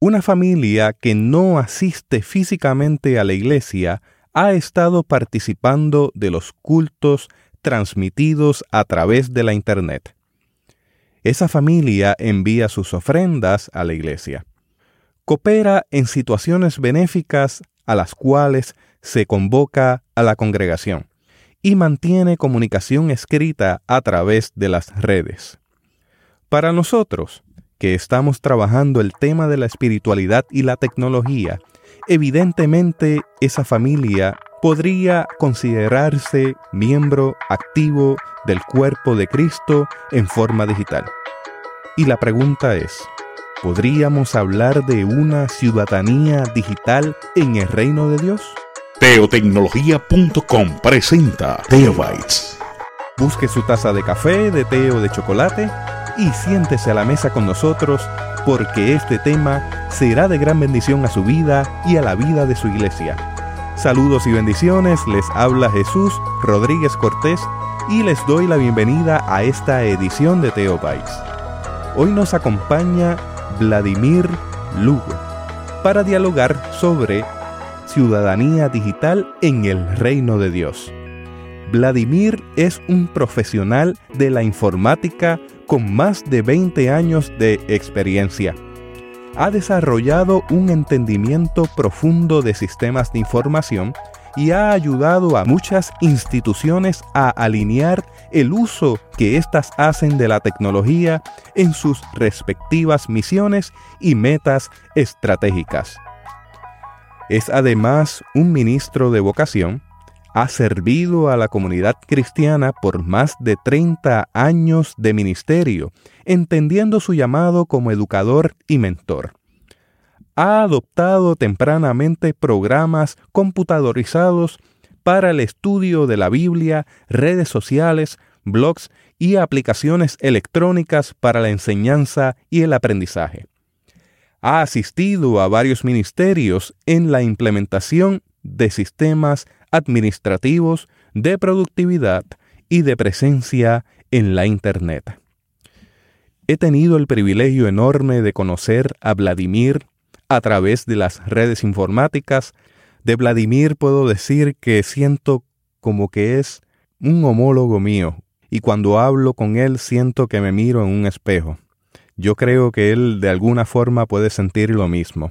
Una familia que no asiste físicamente a la iglesia ha estado participando de los cultos transmitidos a través de la Internet. Esa familia envía sus ofrendas a la iglesia. Coopera en situaciones benéficas a las cuales se convoca a la congregación y mantiene comunicación escrita a través de las redes. Para nosotros, que estamos trabajando el tema de la espiritualidad y la tecnología, evidentemente esa familia podría considerarse miembro activo del cuerpo de Cristo en forma digital. Y la pregunta es, ¿podríamos hablar de una ciudadanía digital en el reino de Dios? Teotecnología.com presenta Teobytes. Busque su taza de café, de té o de chocolate y siéntese a la mesa con nosotros porque este tema será de gran bendición a su vida y a la vida de su iglesia. Saludos y bendiciones, les habla Jesús Rodríguez Cortés y les doy la bienvenida a esta edición de Teobytes. Hoy nos acompaña Vladimir Lugo para dialogar sobre ciudadanía digital en el reino de Dios. Vladimir es un profesional de la informática con más de 20 años de experiencia. Ha desarrollado un entendimiento profundo de sistemas de información y ha ayudado a muchas instituciones a alinear el uso que éstas hacen de la tecnología en sus respectivas misiones y metas estratégicas. Es además un ministro de vocación ha servido a la comunidad cristiana por más de 30 años de ministerio, entendiendo su llamado como educador y mentor. Ha adoptado tempranamente programas computadorizados para el estudio de la Biblia, redes sociales, blogs y aplicaciones electrónicas para la enseñanza y el aprendizaje. Ha asistido a varios ministerios en la implementación de sistemas administrativos, de productividad y de presencia en la Internet. He tenido el privilegio enorme de conocer a Vladimir a través de las redes informáticas. De Vladimir puedo decir que siento como que es un homólogo mío, y cuando hablo con él siento que me miro en un espejo. Yo creo que él de alguna forma puede sentir lo mismo.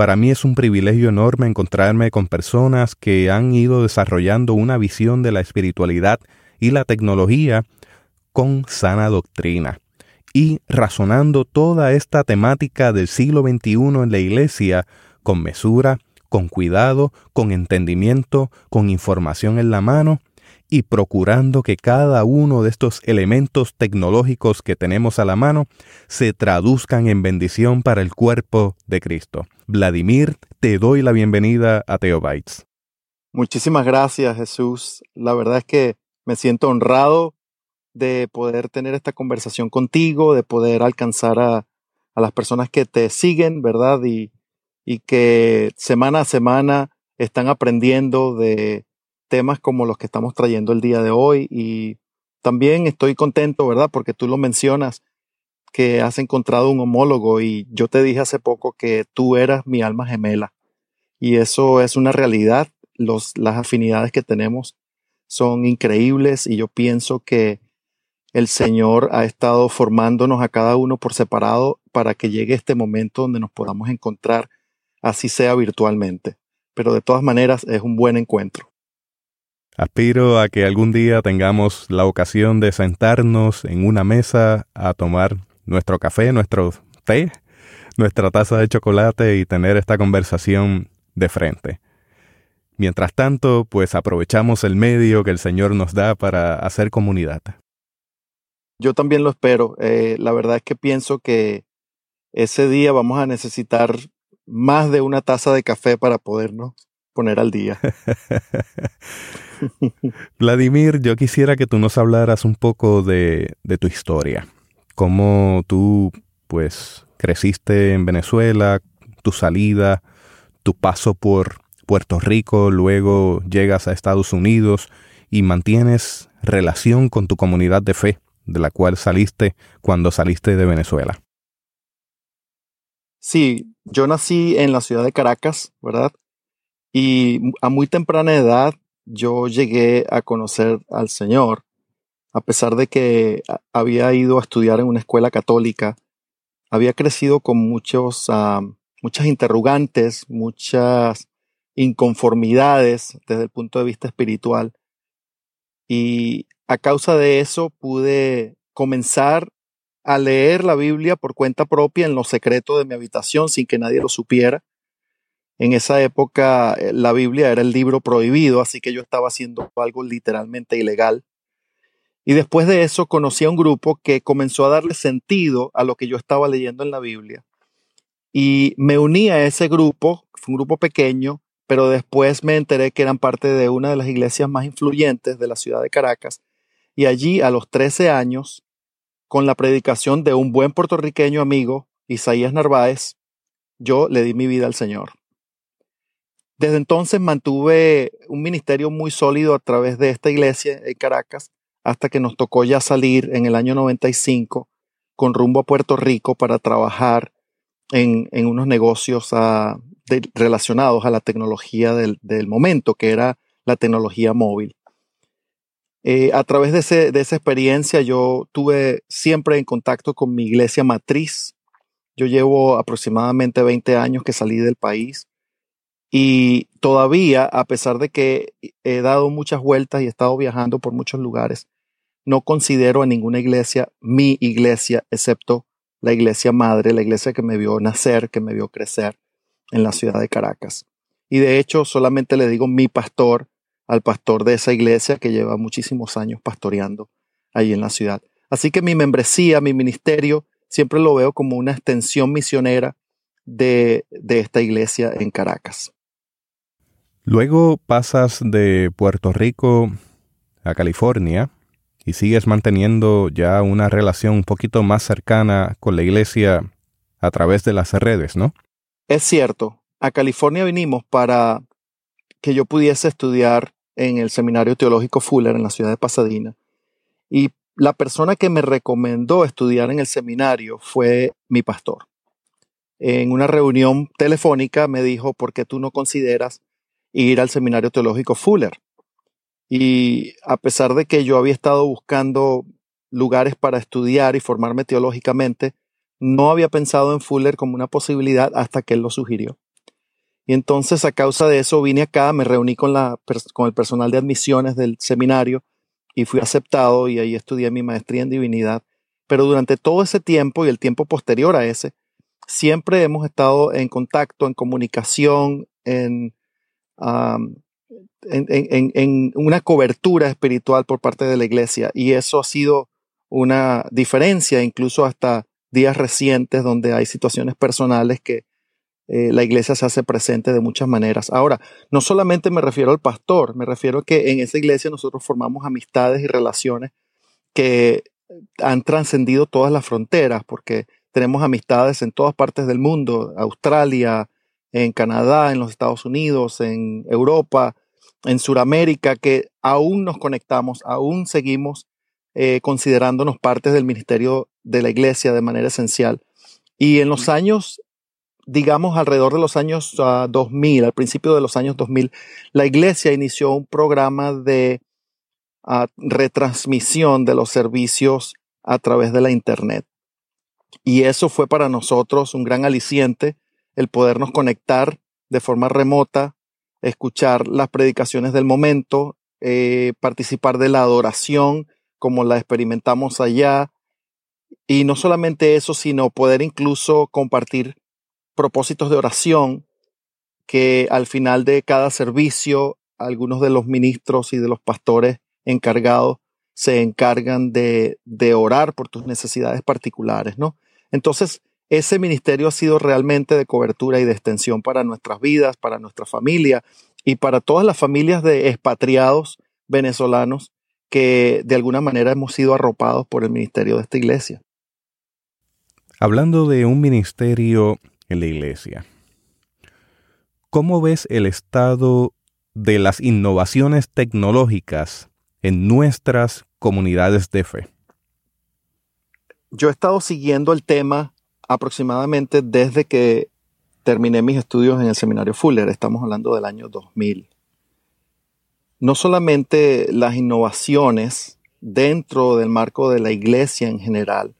Para mí es un privilegio enorme encontrarme con personas que han ido desarrollando una visión de la espiritualidad y la tecnología con sana doctrina y razonando toda esta temática del siglo XXI en la Iglesia con mesura, con cuidado, con entendimiento, con información en la mano y procurando que cada uno de estos elementos tecnológicos que tenemos a la mano se traduzcan en bendición para el cuerpo de Cristo. Vladimir, te doy la bienvenida a Teobytes. Muchísimas gracias, Jesús. La verdad es que me siento honrado de poder tener esta conversación contigo, de poder alcanzar a, a las personas que te siguen, ¿verdad? Y, y que semana a semana están aprendiendo de temas como los que estamos trayendo el día de hoy y también estoy contento, ¿verdad? Porque tú lo mencionas, que has encontrado un homólogo y yo te dije hace poco que tú eras mi alma gemela y eso es una realidad. Las afinidades que tenemos son increíbles y yo pienso que el Señor ha estado formándonos a cada uno por separado para que llegue este momento donde nos podamos encontrar, así sea virtualmente. Pero de todas maneras es un buen encuentro. Aspiro a que algún día tengamos la ocasión de sentarnos en una mesa a tomar nuestro café, nuestro té, nuestra taza de chocolate y tener esta conversación de frente. Mientras tanto, pues aprovechamos el medio que el Señor nos da para hacer comunidad. Yo también lo espero. Eh, la verdad es que pienso que ese día vamos a necesitar más de una taza de café para podernos poner al día. Vladimir, yo quisiera que tú nos hablaras un poco de, de tu historia. Cómo tú, pues, creciste en Venezuela, tu salida, tu paso por Puerto Rico, luego llegas a Estados Unidos y mantienes relación con tu comunidad de fe, de la cual saliste cuando saliste de Venezuela. Sí, yo nací en la ciudad de Caracas, ¿verdad? Y a muy temprana edad yo llegué a conocer al Señor, a pesar de que había ido a estudiar en una escuela católica, había crecido con muchos, muchas interrogantes, muchas inconformidades desde el punto de vista espiritual. Y a causa de eso pude comenzar a leer la Biblia por cuenta propia en lo secreto de mi habitación sin que nadie lo supiera. En esa época eh, la Biblia era el libro prohibido, así que yo estaba haciendo algo literalmente ilegal. Y después de eso conocí a un grupo que comenzó a darle sentido a lo que yo estaba leyendo en la Biblia. Y me uní a ese grupo, fue un grupo pequeño, pero después me enteré que eran parte de una de las iglesias más influyentes de la ciudad de Caracas. Y allí, a los 13 años, con la predicación de un buen puertorriqueño amigo, Isaías Narváez, yo le di mi vida al Señor. Desde entonces mantuve un ministerio muy sólido a través de esta iglesia en Caracas hasta que nos tocó ya salir en el año 95 con rumbo a Puerto Rico para trabajar en, unos negocios ah, relacionados a la tecnología del, momento, que era la tecnología móvil. Eh, a través de, de, esa experiencia yo tuve siempre en contacto con mi iglesia matriz. Yo llevo aproximadamente 20 años que salí del país y todavía, a pesar de que he dado muchas vueltas y he estado viajando por muchos lugares, no considero a ninguna iglesia mi iglesia, excepto la iglesia madre, la iglesia que me vio nacer, que me vio crecer en la ciudad de Caracas. Y de hecho, solamente le digo mi pastor al pastor de esa iglesia que lleva muchísimos años pastoreando ahí en la ciudad. Así que mi membresía, mi ministerio, siempre lo veo como una extensión misionera de, de esta iglesia en Caracas. Luego pasas de Puerto Rico a California y sigues manteniendo ya una relación un poquito más cercana con la iglesia a través de las redes, ¿no? Es cierto. A California vinimos para que yo pudiese estudiar en el Seminario Teológico Fuller en la ciudad de Pasadena. Y la persona que me recomendó estudiar en el seminario fue mi pastor. En una reunión telefónica me dijo, ¿por qué tú no consideras ir al Seminario Teológico Fuller? Y a pesar de que yo había estado buscando lugares para estudiar y formarme teológicamente, no había pensado en Fuller como una posibilidad hasta que él lo sugirió. Y entonces a causa de eso vine acá, me reuní con, la, con el personal de admisiones del seminario y fui aceptado y ahí estudié mi maestría en divinidad. Pero durante todo ese tiempo y el tiempo posterior a ese, siempre hemos estado en contacto, en comunicación, en, en, en, una cobertura espiritual por parte de la iglesia. Y eso ha sido una diferencia, incluso hasta días recientes, donde hay situaciones personales que eh, la iglesia se hace presente de muchas maneras. Ahora, no solamente me refiero al pastor, me refiero que en esa iglesia nosotros formamos amistades y relaciones que han trascendido todas las fronteras, porque tenemos amistades en todas partes del mundo, Australia, en Canadá, en los Estados Unidos, en Europa, en Sudamérica, que aún nos conectamos, aún seguimos eh, considerándonos partes del ministerio de la iglesia de manera esencial. Y en los años digamos, alrededor de los años 2000, ah, al principio de los años 2000, la iglesia inició un programa de ah, retransmisión de los servicios a través de la Internet. Y eso fue para nosotros un gran aliciente, el podernos conectar de forma remota, escuchar las predicaciones del momento, eh, participar de la adoración como la experimentamos allá. Y no solamente eso, sino poder incluso compartir propósitos de oración que al final de cada servicio algunos de los ministros y de los pastores encargados se encargan de, de orar por tus necesidades particulares, ¿no? Entonces, ese ministerio ha sido realmente de cobertura y de extensión para nuestras vidas, para nuestra familia y para todas las familias de expatriados venezolanos que de alguna manera hemos sido arropados por el ministerio de esta iglesia. Hablando de un ministerio en la iglesia. ¿Cómo ves el estado de las innovaciones tecnológicas en nuestras comunidades de fe? Yo he estado siguiendo el tema aproximadamente desde que terminé mis estudios en el seminario Fuller, estamos hablando del año 2000. No solamente las innovaciones dentro del marco de la iglesia en general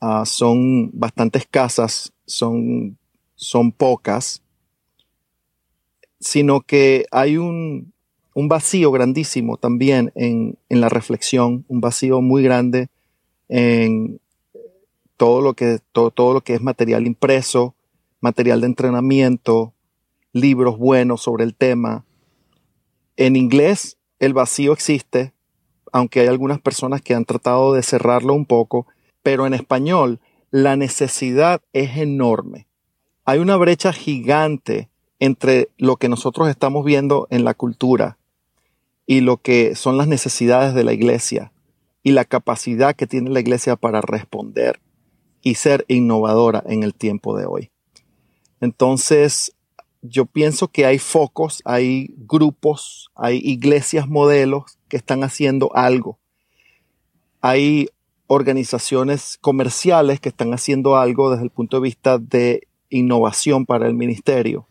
uh, son bastante escasas, son, son pocas, sino que hay un, un vacío grandísimo también en, en, la reflexión, un vacío muy grande en todo lo que, todo, todo lo que es material impreso, material de entrenamiento, libros buenos sobre el tema. En inglés el vacío existe, aunque hay algunas personas que han tratado de cerrarlo un poco, pero en español la necesidad es enorme. Hay una brecha gigante entre lo que nosotros estamos viendo en la cultura y lo que son las necesidades de la iglesia y la capacidad que tiene la iglesia para responder y ser innovadora en el tiempo de hoy. Entonces, yo pienso que hay focos, hay grupos, hay iglesias modelos que están haciendo algo. Hay organizaciones comerciales que están haciendo algo desde el punto de vista de innovación para el ministerio.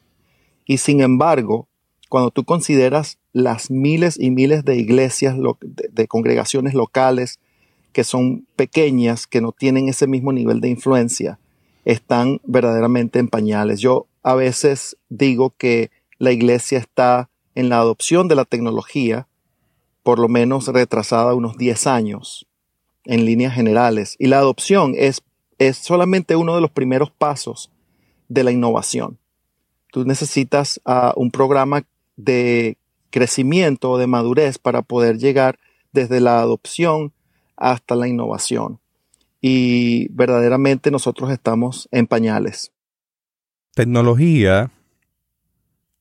Y sin embargo, cuando tú consideras las miles y miles de iglesias, de, congregaciones locales que son pequeñas, que no tienen ese mismo nivel de influencia, están verdaderamente en pañales. Yo a veces digo que la iglesia está en la adopción de la tecnología, por lo menos retrasada unos 10 años en líneas generales. Y la adopción es, es solamente uno de los primeros pasos de la innovación. Tú necesitas uh, un programa de crecimiento o de madurez para poder llegar desde la adopción hasta la innovación. Y verdaderamente nosotros estamos en pañales. Tecnología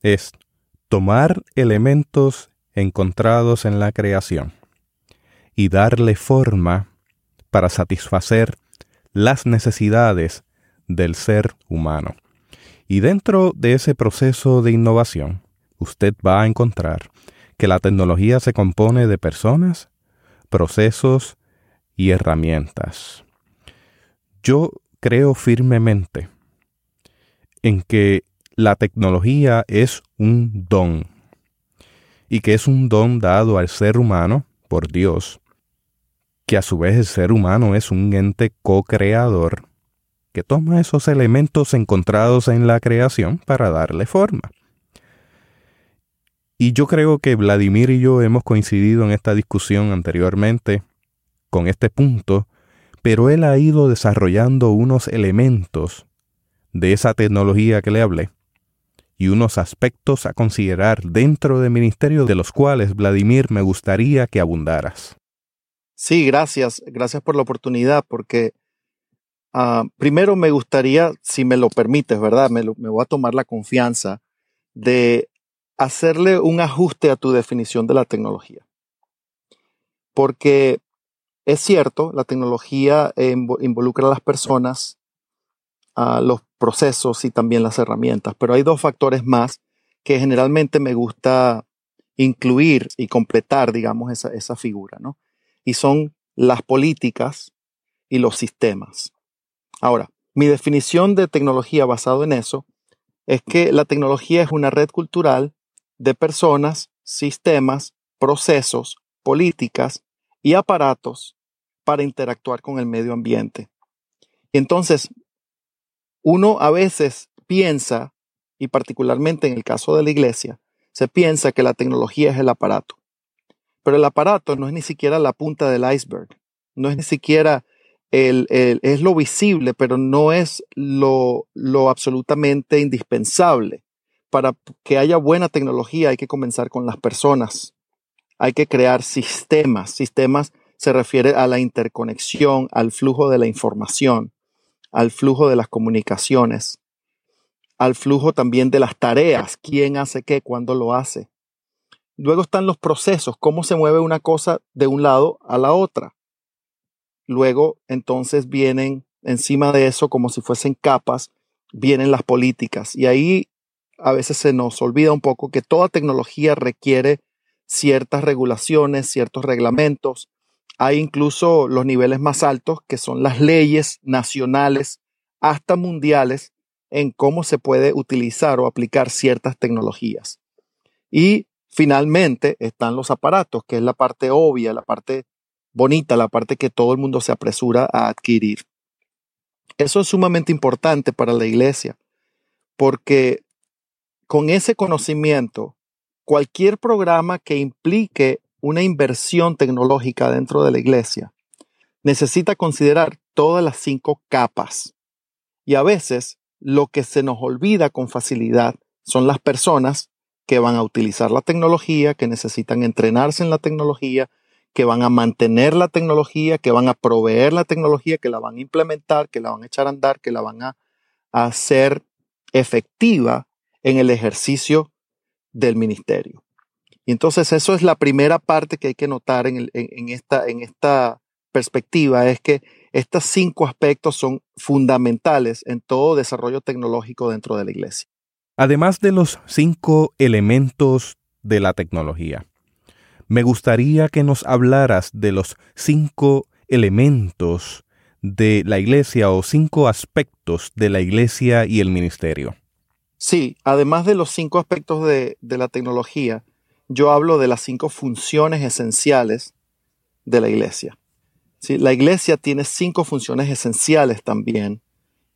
es tomar elementos encontrados en la creación y darle forma para satisfacer las necesidades del ser humano. Y dentro de ese proceso de innovación, usted va a encontrar que la tecnología se compone de personas, procesos y herramientas. Yo creo firmemente en que la tecnología es un don y que es un don dado al ser humano por Dios, que a su vez el ser humano es un ente co-creador que toma esos elementos encontrados en la creación para darle forma. Y yo creo que Vladimir y yo hemos coincidido en esta discusión anteriormente con este punto, pero él ha ido desarrollando unos elementos de esa tecnología que le hablé y unos aspectos a considerar dentro del ministerio de los cuales, Vladimir, me gustaría que abundaras. Sí, gracias, gracias por la oportunidad, porque Ah, primero me gustaría, si me lo permites, ¿verdad? Me, me voy a tomar la confianza de hacerle un ajuste a tu definición de la tecnología. Porque es cierto, la tecnología involucra a las personas, a los procesos y también las herramientas, pero hay dos factores más que generalmente me gusta incluir y completar, digamos, esa, esa figura, ¿no? Y son las políticas y los sistemas. Ahora, mi definición de tecnología basado en eso es que la tecnología es una red cultural de personas, sistemas, procesos, políticas y aparatos para interactuar con el medio ambiente. entonces, uno a veces piensa, y particularmente en el caso de la iglesia, se piensa que la tecnología es el aparato. Pero el aparato no es ni siquiera la punta del iceberg, no es ni siquiera es lo visible, pero no es lo, lo absolutamente indispensable. Para que haya buena tecnología hay que comenzar con las personas. Hay que crear sistemas. Sistemas se refiere a la interconexión, al flujo de la información, al flujo de las comunicaciones, al flujo también de las tareas, quién hace qué, cuándo lo hace. Luego están los procesos, cómo se mueve una cosa de un lado a la otra. Luego, entonces vienen encima de eso, como si fuesen capas, vienen las políticas. Y ahí a veces se nos olvida un poco que toda tecnología requiere ciertas regulaciones, ciertos reglamentos. Hay incluso los niveles más altos, que son las leyes nacionales hasta mundiales en cómo se puede utilizar o aplicar ciertas tecnologías. Y finalmente están los aparatos, que es la parte obvia, la parte bonita, la parte que todo el mundo se apresura a adquirir. Eso es sumamente importante para la iglesia, porque con ese conocimiento, cualquier programa que implique una inversión tecnológica dentro de la iglesia necesita considerar todas las cinco capas. Y a veces lo que se nos olvida con facilidad son las personas que van a utilizar la tecnología, que necesitan entrenarse en la tecnología, que van a mantener la tecnología, que van a proveer la tecnología, que la van a implementar, que la van a echar a andar, que la van a, hacer efectiva en el ejercicio del ministerio. Y entonces eso es la primera parte que hay que notar en, esta, en esta perspectiva, es que estos cinco aspectos son fundamentales en todo desarrollo tecnológico dentro de la iglesia. Además de los cinco elementos de la tecnología, me gustaría que nos hablaras de los cinco elementos de la iglesia o cinco aspectos de la iglesia y el ministerio. Sí, además de los cinco aspectos de, la tecnología, yo hablo de las cinco funciones esenciales de la iglesia. ¿Sí? La iglesia tiene cinco funciones esenciales también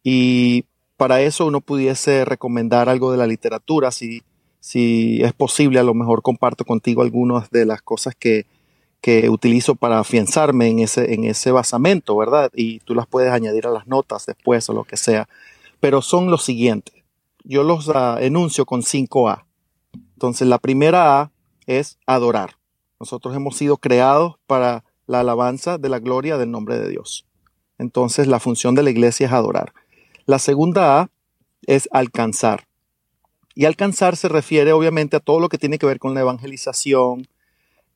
y para eso uno pudiese recomendar algo de la literatura, si, si es posible, a lo mejor comparto contigo algunas de las cosas que, que utilizo para afianzarme en ese, en ese basamento, ¿verdad? Y tú las puedes añadir a las notas después o lo que sea. Pero son los siguientes. Yo los uh, enuncio con 5A. Entonces, la primera A es adorar. Nosotros hemos sido creados para la alabanza de la gloria del nombre de Dios. Entonces, la función de la iglesia es adorar. La segunda A es alcanzar. Y alcanzar se refiere obviamente a todo lo que tiene que ver con la evangelización,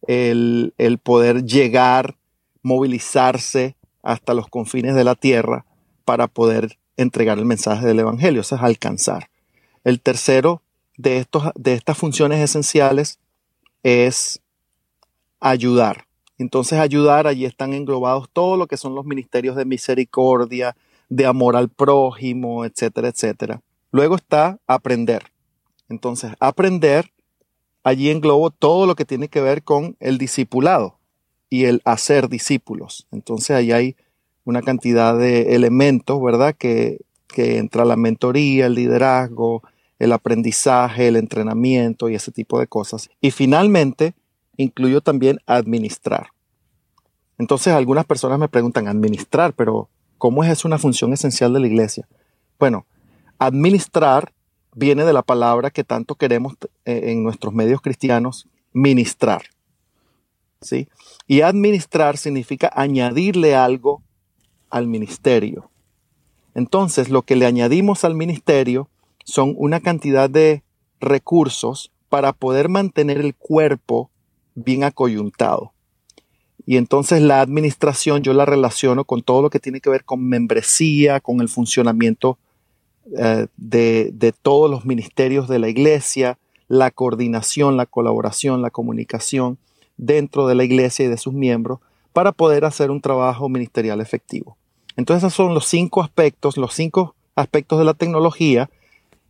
el, poder llegar, movilizarse hasta los confines de la tierra para poder entregar el mensaje del Evangelio. Eso es alcanzar. El tercero de, estos, de estas funciones esenciales es ayudar. Entonces ayudar, allí están englobados todo lo que son los ministerios de misericordia, de amor al prójimo, etcétera, etcétera. Luego está aprender. Entonces, aprender, allí englobo todo lo que tiene que ver con el discipulado y el hacer discípulos. Entonces, ahí hay una cantidad de elementos, ¿verdad? Que, que entra la mentoría, el liderazgo, el aprendizaje, el entrenamiento y ese tipo de cosas. Y finalmente, incluyo también administrar. Entonces, algunas personas me preguntan, administrar, pero ¿Cómo es una función esencial de la iglesia? Bueno, administrar viene de la palabra que tanto queremos eh, en nuestros medios cristianos, ministrar. ¿Sí? Y administrar significa añadirle algo al ministerio. Entonces, lo que le añadimos al ministerio son una cantidad de recursos para poder mantener el cuerpo bien acoyuntado. Y entonces la administración yo la relaciono con todo lo que tiene que ver con membresía, con el funcionamiento eh, de, de todos los ministerios de la iglesia, la coordinación, la colaboración, la comunicación dentro de la iglesia y de sus miembros para poder hacer un trabajo ministerial efectivo. Entonces esos son los cinco aspectos, los cinco aspectos de la tecnología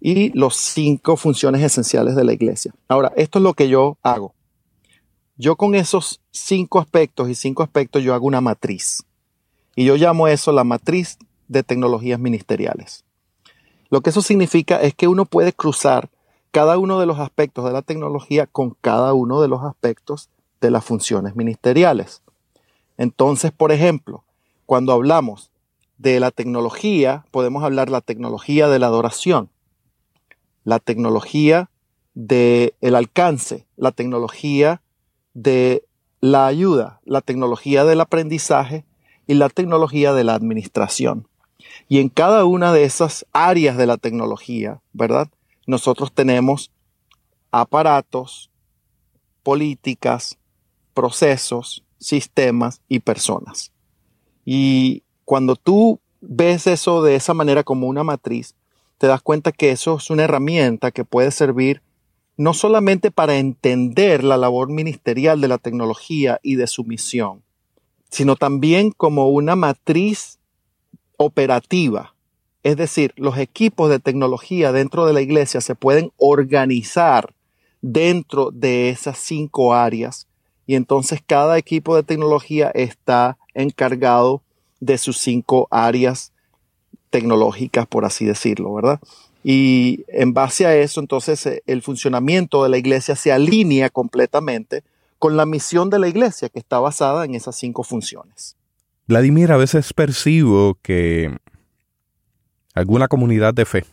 y los cinco funciones esenciales de la iglesia. Ahora, esto es lo que yo hago. Yo con esos cinco aspectos y cinco aspectos yo hago una matriz. Y yo llamo eso la matriz de tecnologías ministeriales. Lo que eso significa es que uno puede cruzar cada uno de los aspectos de la tecnología con cada uno de los aspectos de las funciones ministeriales. Entonces, por ejemplo, cuando hablamos de la tecnología, podemos hablar la tecnología de la adoración, la tecnología del el alcance, la tecnología de la ayuda, la tecnología del aprendizaje y la tecnología de la administración. Y en cada una de esas áreas de la tecnología, ¿verdad? Nosotros tenemos aparatos, políticas, procesos, sistemas y personas. Y cuando tú ves eso de esa manera como una matriz, te das cuenta que eso es una herramienta que puede servir no solamente para entender la labor ministerial de la tecnología y de su misión, sino también como una matriz operativa. Es decir, los equipos de tecnología dentro de la iglesia se pueden organizar dentro de esas cinco áreas y entonces cada equipo de tecnología está encargado de sus cinco áreas tecnológicas, por así decirlo, ¿verdad? Y en base a eso, entonces eh, el funcionamiento de la iglesia se alinea completamente con la misión de la iglesia, que está basada en esas cinco funciones. Vladimir, a veces percibo que alguna comunidad de fe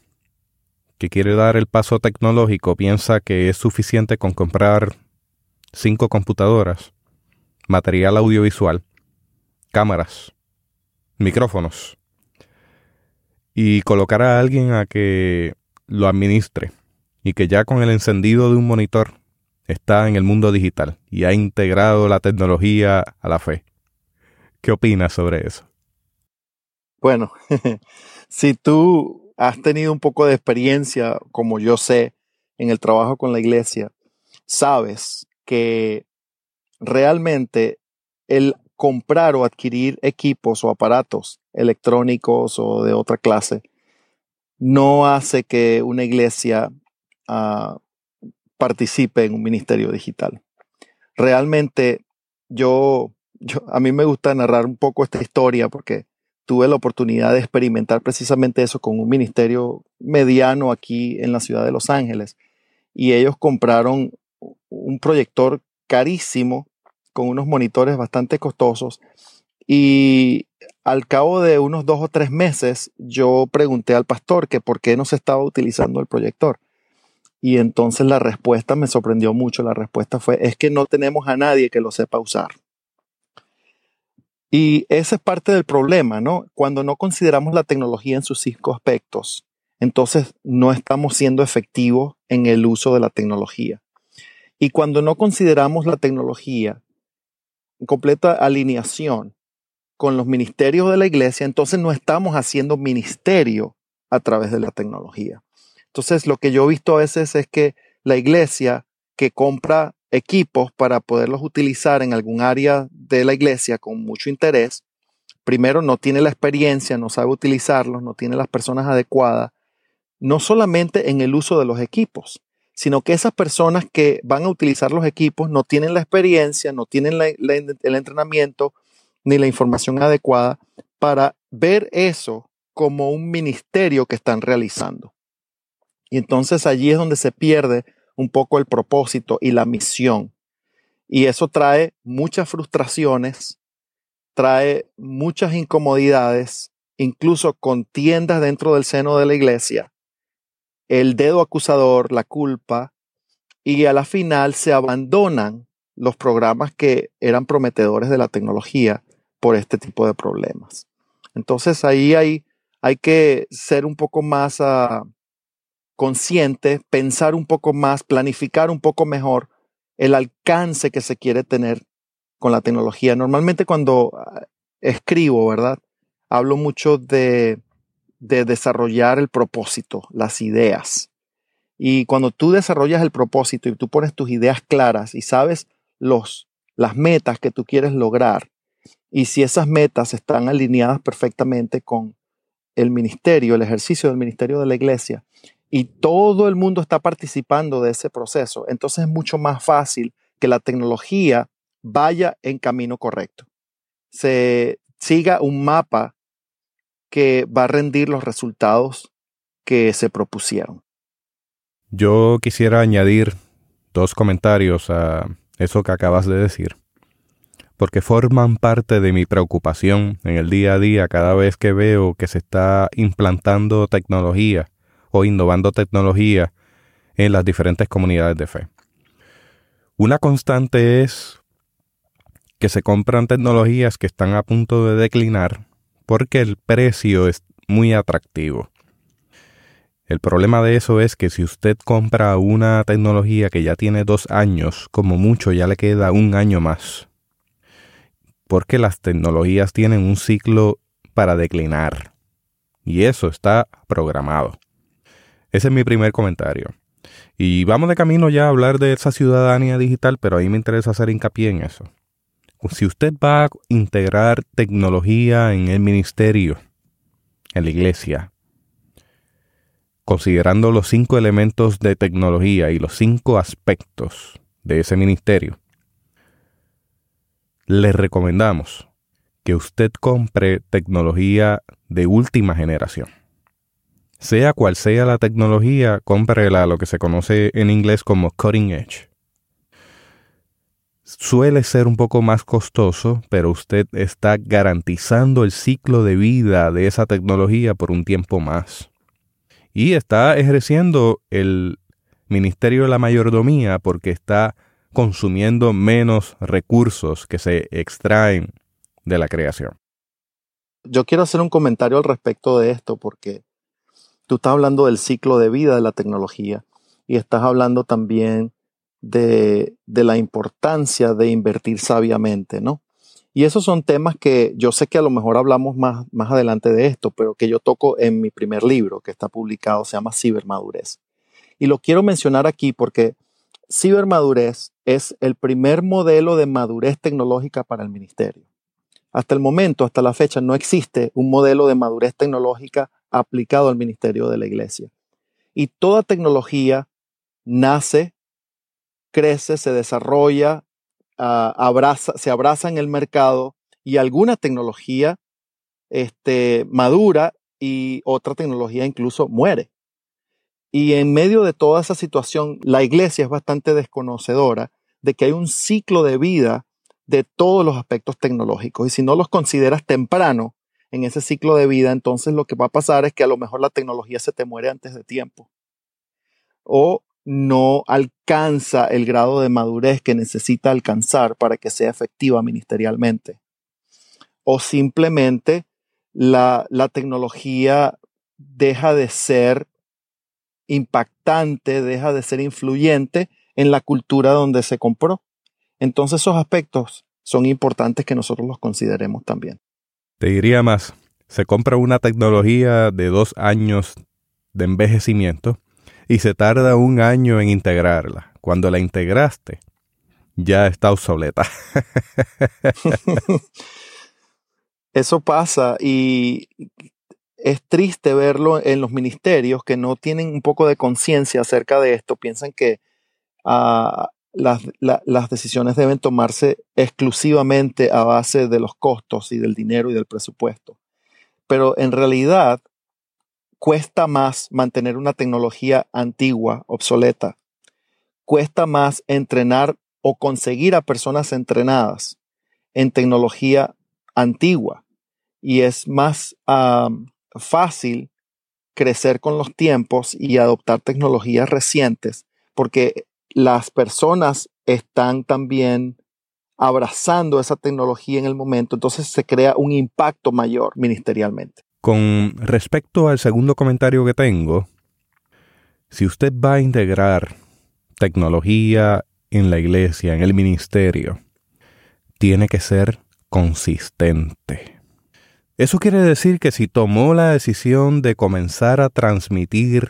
que quiere dar el paso tecnológico piensa que es suficiente con comprar cinco computadoras, material audiovisual, cámaras, micrófonos y colocar a alguien a que lo administre y que ya con el encendido de un monitor está en el mundo digital y ha integrado la tecnología a la fe. ¿Qué opinas sobre eso? Bueno, si tú has tenido un poco de experiencia, como yo sé, en el trabajo con la iglesia, sabes que realmente el comprar o adquirir equipos o aparatos electrónicos o de otra clase no hace que una iglesia ah, participe en un ministerio digital. Realmente yo, yo, a mí me gusta narrar un poco esta historia porque tuve la oportunidad de experimentar precisamente eso con un ministerio mediano aquí en la ciudad de Los Ángeles. Y ellos compraron un proyector carísimo con unos monitores bastante costosos. Y al cabo de unos dos o tres meses, yo pregunté al pastor que por qué no se estaba utilizando el proyector. Y entonces la respuesta me sorprendió mucho. La respuesta fue, es que no tenemos a nadie que lo sepa usar. Y ese es parte del problema, ¿no? Cuando no consideramos la tecnología en sus cinco aspectos, entonces no estamos siendo efectivos en el uso de la tecnología. Y cuando no consideramos la tecnología en completa alineación con los ministerios de la iglesia, entonces no estamos haciendo ministerio a través de la tecnología. Entonces, lo que yo he visto a veces es que la iglesia que compra equipos para poderlos utilizar en algún área de la iglesia con mucho interés, primero no tiene la experiencia, no sabe utilizarlos, no tiene las personas adecuadas, no solamente en el uso de los equipos, sino que esas personas que van a utilizar los equipos no tienen la experiencia, no tienen el entrenamiento ni la información adecuada para ver eso como un ministerio que están realizando. Y entonces allí es donde se pierde un poco el propósito y la misión. Y eso trae muchas frustraciones, trae muchas incomodidades, incluso contiendas dentro del seno de la iglesia, el dedo acusador, la culpa, y a la final se abandonan los programas que eran prometedores de la tecnología por este tipo de problemas. Entonces ahí hay, hay que ser un poco más uh, consciente, pensar un poco más, planificar un poco mejor el alcance que se quiere tener con la tecnología. Normalmente cuando ah, escribo, ¿verdad? Hablo mucho de, de desarrollar el propósito, las ideas. Y cuando tú desarrollas el propósito y tú pones tus ideas claras y sabes los, las metas que tú quieres lograr, y si esas metas están alineadas perfectamente con el ministerio, el ejercicio del ministerio de la iglesia, y todo el mundo está participando de ese proceso, entonces es mucho más fácil que la tecnología vaya en camino correcto. Se siga un mapa que va a rendir los resultados que se propusieron. Yo quisiera añadir dos comentarios a eso que acabas de decir, porque forman parte de mi preocupación en el día a día cada vez que veo que se está implantando tecnología o innovando tecnología en las diferentes comunidades de fe. Una constante es que se compran tecnologías que están a punto de declinar porque el precio es muy atractivo. El problema de eso es que si usted compra una tecnología que ya tiene dos años, como mucho ya le queda un año más. Porque las tecnologías tienen un ciclo para declinar. Y eso está programado. Ese es mi primer comentario. Y vamos de camino ya a hablar de esa ciudadanía digital, pero ahí me interesa hacer hincapié en eso. Si usted va a integrar tecnología en el ministerio, en la iglesia, considerando los cinco elementos de tecnología y los cinco aspectos de ese ministerio, le recomendamos que usted compre tecnología de última generación. Sea cual sea la tecnología, cómprela lo que se conoce en inglés como cutting edge. Suele ser un poco más costoso, pero usted está garantizando el ciclo de vida de esa tecnología por un tiempo más. Y está ejerciendo el ministerio de la mayordomía porque está consumiendo menos recursos que se extraen de la creación. Yo quiero hacer un comentario al respecto de esto porque tú estás hablando del ciclo de vida de la tecnología y estás hablando también de, la importancia de invertir sabiamente, ¿no? Y esos son temas que yo sé que a lo mejor hablamos más, más adelante de esto, pero que yo toco en mi primer libro que está publicado, se llama Cibermadurez. Y lo quiero mencionar aquí porque cibermadurez es el primer modelo de madurez tecnológica para el ministerio. Hasta el momento, hasta la fecha, no existe un modelo de madurez tecnológica aplicado al ministerio de la iglesia. Y toda tecnología nace, crece, se desarrolla, ah, abraza, se abraza en el mercado y alguna tecnología este, madura y otra tecnología incluso muere. Y en medio de toda esa situación, la iglesia es bastante desconocedora de que hay un ciclo de vida de todos los aspectos tecnológicos. Y si no los consideras temprano en ese ciclo de vida, entonces lo que va a pasar es que a lo mejor la tecnología se te muere antes de tiempo. O no alcanza el grado de madurez que necesita alcanzar para que sea efectiva ministerialmente. O simplemente la, la tecnología deja de ser impactante, deja de ser influyente en la cultura donde se compró. Entonces esos aspectos son importantes que nosotros los consideremos también. Te diría más, se compra una tecnología de dos años de envejecimiento y se tarda un año en integrarla. Cuando la integraste, ya está obsoleta. Eso pasa y es triste verlo en los ministerios que no tienen un poco de conciencia acerca de esto, piensan que ah, las, las, decisiones deben tomarse exclusivamente a base de los costos y del dinero y del presupuesto. Pero en realidad cuesta más mantener una tecnología antigua, obsoleta. Cuesta más entrenar o conseguir a personas entrenadas en tecnología antigua. Y es más fácil crecer con los tiempos y adoptar tecnologías recientes porque las personas están también abrazando esa tecnología en el momento, entonces se crea un impacto mayor ministerialmente. Con respecto al segundo comentario que tengo, si usted va a integrar tecnología en la iglesia, en el ministerio, tiene que ser consistente. Eso quiere decir que si tomó la decisión de comenzar a transmitir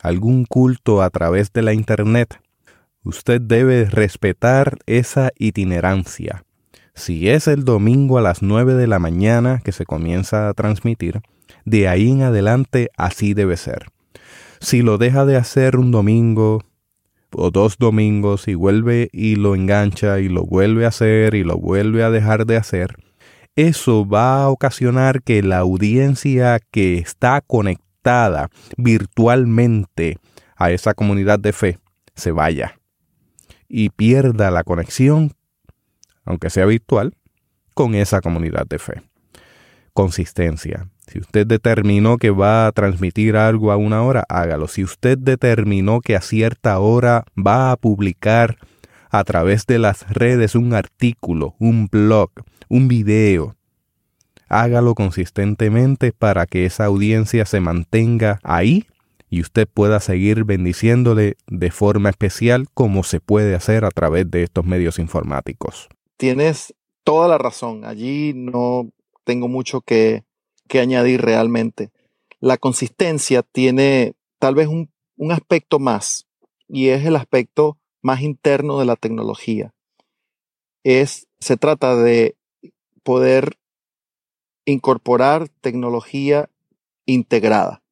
algún culto a través de la Internet, usted debe respetar esa itinerancia. Si es el domingo a las 9 de la mañana que se comienza a transmitir, de ahí en adelante así debe ser. Si lo deja de hacer un domingo o dos domingos y vuelve y lo engancha y lo vuelve a hacer y lo vuelve a dejar de hacer, eso va a ocasionar que la audiencia que está conectada virtualmente a esa comunidad de fe se vaya y pierda la conexión, aunque sea virtual, con esa comunidad de fe. Consistencia. Si usted determinó que va a transmitir algo a una hora, hágalo. Si usted determinó que a cierta hora va a publicar a través de las redes un artículo, un blog, un video, hágalo consistentemente para que esa audiencia se mantenga ahí y usted pueda seguir bendiciéndole de forma especial como se puede hacer a través de estos medios informáticos. Tienes toda la razón. Allí no tengo mucho que, añadir realmente. La consistencia tiene tal vez un, un aspecto más y es el aspecto más interno de la tecnología. Es, se trata de poder incorporar tecnología integrada.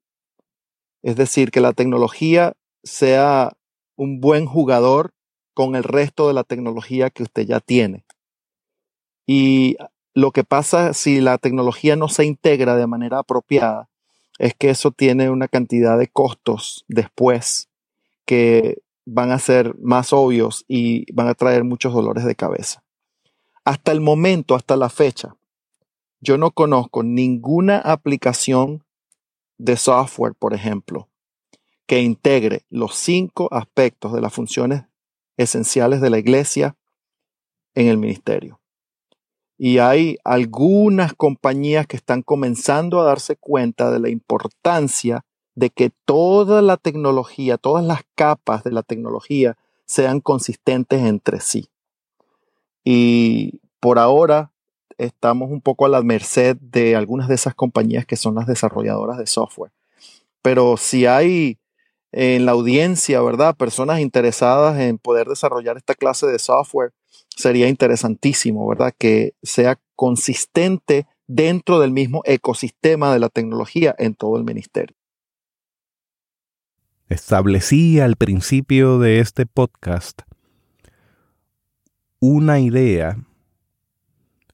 Es decir, que la tecnología sea un buen jugador con el resto de la tecnología que usted ya tiene. Y lo que pasa si la tecnología no se integra de manera apropiada es que eso tiene una cantidad de costos después que van a ser más obvios y van a traer muchos dolores de cabeza. Hasta el momento, hasta la fecha, yo no conozco ninguna aplicación de software, por ejemplo, que integre los cinco aspectos de las funciones esenciales de la iglesia en el ministerio. Y hay algunas compañías que están comenzando a darse cuenta de la importancia de que toda la tecnología, todas las capas de la tecnología sean consistentes entre sí. Y por ahora estamos un poco a la merced de algunas de esas compañías que son las desarrolladoras de software. Pero si hay en la audiencia, ¿verdad? Personas interesadas en poder desarrollar esta clase de software, sería interesantísimo, ¿verdad? Que sea consistente dentro del mismo ecosistema de la tecnología en todo el ministerio. Establecí al principio de este podcast una idea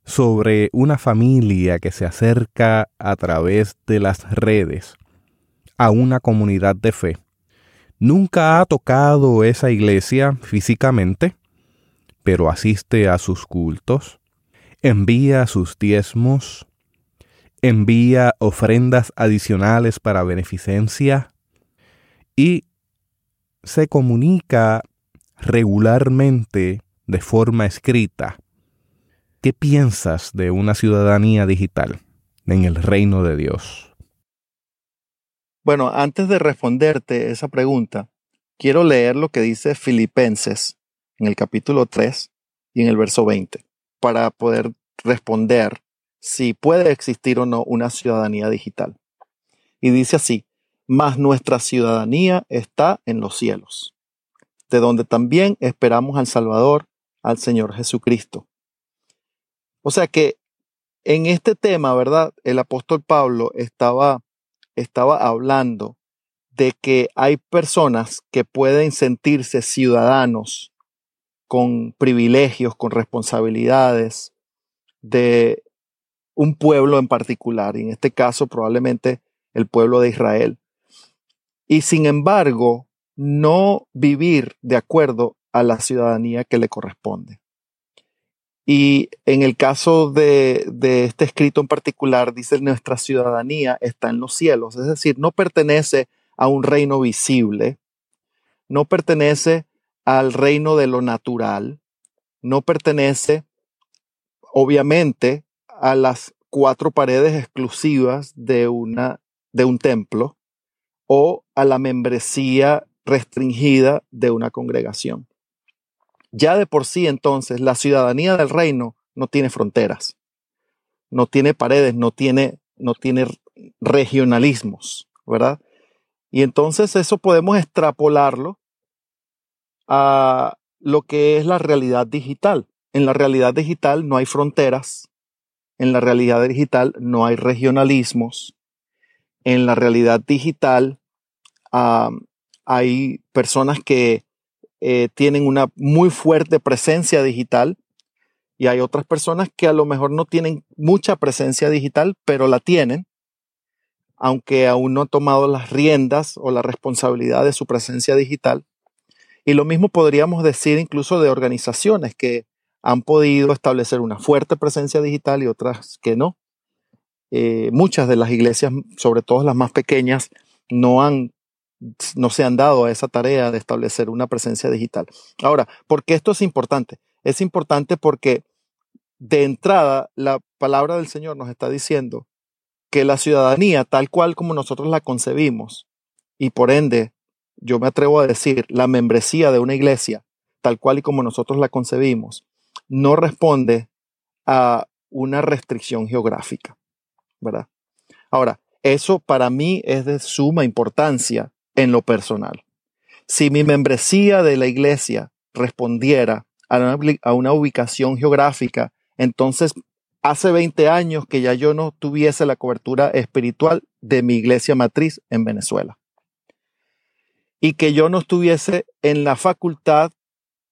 sobre una familia que se acerca a través de las redes a una comunidad de fe. Nunca ha tocado esa iglesia físicamente, pero asiste a sus cultos, envía sus diezmos, envía ofrendas adicionales para beneficencia y se comunica regularmente de forma escrita. ¿Qué piensas de una ciudadanía digital en el reino de Dios? Bueno, antes de responderte esa pregunta, quiero leer lo que dice Filipenses en el capítulo 3 y en el verso 20 para poder responder si puede existir o no una ciudadanía digital. Y dice así, mas nuestra ciudadanía está en los cielos, de donde también esperamos al Salvador, al Señor Jesucristo. O sea que en este tema, ¿verdad? El apóstol Pablo estaba, estaba hablando de que hay personas que pueden sentirse ciudadanos con privilegios, con responsabilidades de un pueblo en particular, y en este caso probablemente el pueblo de Israel. Y sin embargo, no vivir de acuerdo a la ciudadanía que le corresponde. Y en el caso de, este escrito en particular, dice nuestra ciudadanía está en los cielos, es decir, no pertenece a un reino visible, no pertenece al reino de lo natural, no pertenece, obviamente, a las cuatro paredes exclusivas de, una, de un templo o a la membresía restringida de una congregación. Ya de por sí entonces la ciudadanía del reino no tiene fronteras, no tiene paredes, no tiene, no tiene regionalismos, ¿verdad? Y entonces eso podemos extrapolarlo a lo que es la realidad digital. En la realidad digital no hay fronteras, en la realidad digital no hay regionalismos, en la realidad digital hay personas que eh, tienen una muy fuerte presencia digital y hay otras personas que a lo mejor no tienen mucha presencia digital, pero la tienen, aunque aún no han tomado las riendas o la responsabilidad de su presencia digital. Y lo mismo podríamos decir incluso de organizaciones que han podido establecer una fuerte presencia digital y otras que no. Eh, muchas de las iglesias, sobre todo las más pequeñas, no han no se han dado a esa tarea de establecer una presencia digital. Ahora, ¿por qué esto es importante? Es importante porque de entrada la palabra del Señor nos está diciendo que la ciudadanía, tal cual como nosotros la concebimos, y por ende yo me atrevo a decir, la membresía de una iglesia, tal cual y como nosotros la concebimos, no responde a una restricción geográfica, ¿verdad? Ahora, eso para mí es de suma importancia en lo personal. Si mi membresía de la iglesia respondiera a una, a una ubicación geográfica, entonces hace 20 años que ya yo no tuviese la cobertura espiritual de mi iglesia matriz en Venezuela. y que yo no estuviese en la facultad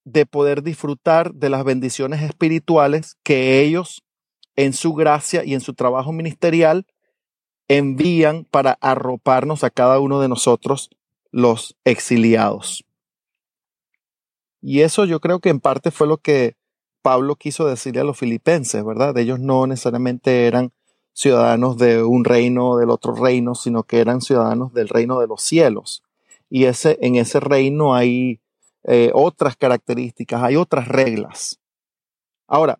de poder disfrutar de las bendiciones espirituales que ellos en su gracia y en su trabajo ministerial envían para arroparnos a cada uno de nosotros los exiliados. Y eso yo creo que en parte fue lo que Pablo quiso decirle a los filipenses, ¿verdad? Ellos no necesariamente eran ciudadanos de un reino o del otro reino, sino que eran ciudadanos del reino de los cielos. Y ese, en ese reino hay eh, otras características, hay otras reglas. Ahora,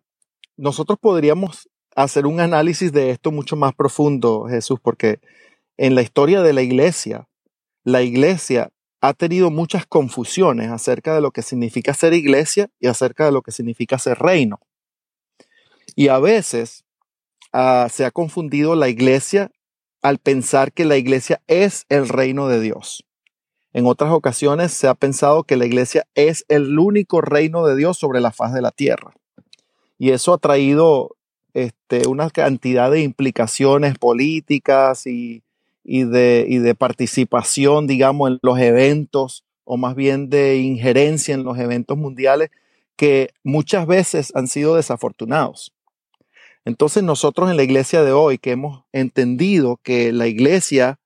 nosotros podríamos hacer un análisis de esto mucho más profundo, Jesús, porque en la historia de la iglesia, la iglesia ha tenido muchas confusiones acerca de lo que significa ser iglesia y acerca de lo que significa ser reino. Y a veces ah, se ha confundido la iglesia al pensar que la iglesia es el reino de Dios. En otras ocasiones se ha pensado que la iglesia es el único reino de Dios sobre la faz de la tierra. Y eso ha traído este, una cantidad de implicaciones políticas y, de, y de participación, digamos, en los eventos, o más bien de injerencia en los eventos mundiales, que muchas veces han sido desafortunados. Entonces nosotros en la iglesia de hoy, que hemos entendido que la iglesia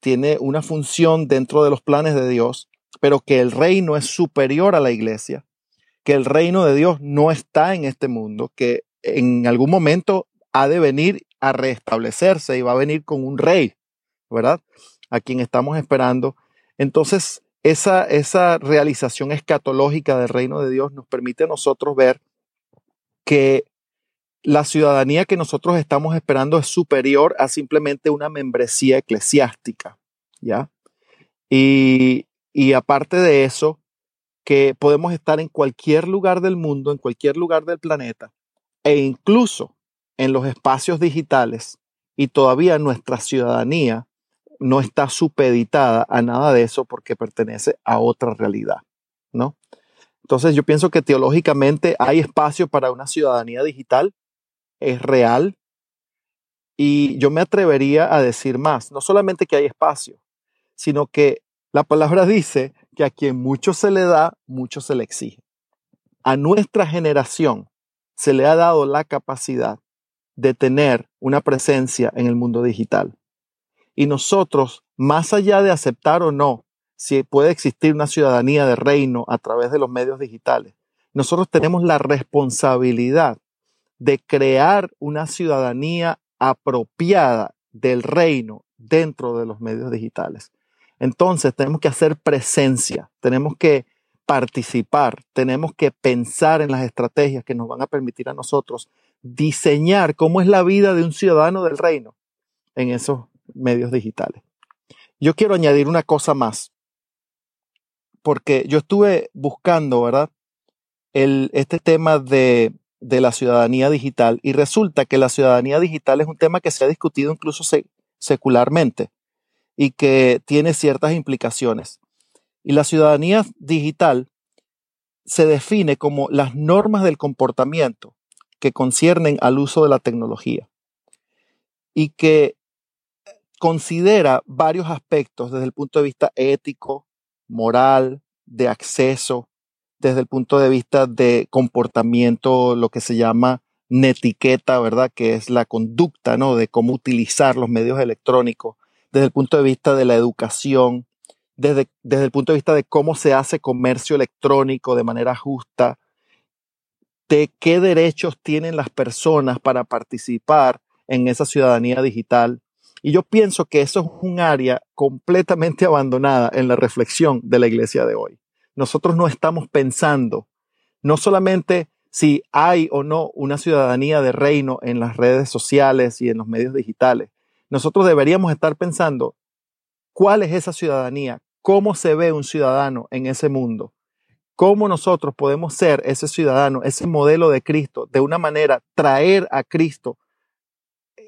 tiene una función dentro de los planes de Dios, pero que el reino es superior a la iglesia, que el reino de Dios no está en este mundo, que en algún momento ha de venir a restablecerse y va a venir con un rey, ¿verdad? A quien estamos esperando. Entonces, esa, esa realización escatológica del reino de Dios nos permite nosotros ver que la ciudadanía que nosotros estamos esperando es superior a simplemente una membresía eclesiástica, ¿ya? Y, y aparte de eso, que podemos estar en cualquier lugar del mundo, en cualquier lugar del planeta, e incluso en los espacios digitales y todavía nuestra ciudadanía no está supeditada a nada de eso porque pertenece a otra realidad, ¿no? Entonces yo pienso que teológicamente hay espacio para una ciudadanía digital, es real, y yo me atrevería a decir más, no solamente que hay espacio, sino que la palabra dice que a quien mucho se le da, mucho se le exige. A nuestra generación, se le ha dado la capacidad de tener una presencia en el mundo digital. Y nosotros, más allá de aceptar o no si puede existir una ciudadanía de reino a través de los medios digitales, nosotros tenemos la responsabilidad de crear una ciudadanía apropiada del reino dentro de los medios digitales. Entonces tenemos que hacer presencia, tenemos que participar, tenemos que pensar en las estrategias que nos van a permitir a nosotros diseñar cómo es la vida de un ciudadano del reino en esos medios digitales. Yo quiero añadir una cosa más, porque yo estuve buscando, ¿verdad? Este tema de, de la ciudadanía digital y resulta que la ciudadanía digital es un tema que se ha discutido incluso secularmente y que tiene ciertas implicaciones. Y la ciudadanía digital se define como las normas del comportamiento que conciernen al uso de la tecnología y que considera varios aspectos desde el punto de vista ético, moral, de acceso, desde el punto de vista de comportamiento, lo que se llama netiqueta, ¿verdad? Que es la conducta, ¿no? De cómo utilizar los medios electrónicos, desde el punto de vista de la educación, desde, el punto de vista de cómo se hace comercio electrónico de manera justa, de qué derechos tienen las personas para participar en esa ciudadanía digital. Y yo pienso que eso es un área completamente abandonada en la reflexión de la iglesia de hoy. Nosotros no estamos pensando no solamente si hay o no una ciudadanía de reino en las redes sociales y en los medios digitales. Nosotros deberíamos estar pensando cuál es esa ciudadanía, cómo se ve un ciudadano en ese mundo, cómo nosotros podemos ser ese ciudadano, ese modelo de Cristo, de una manera traer a Cristo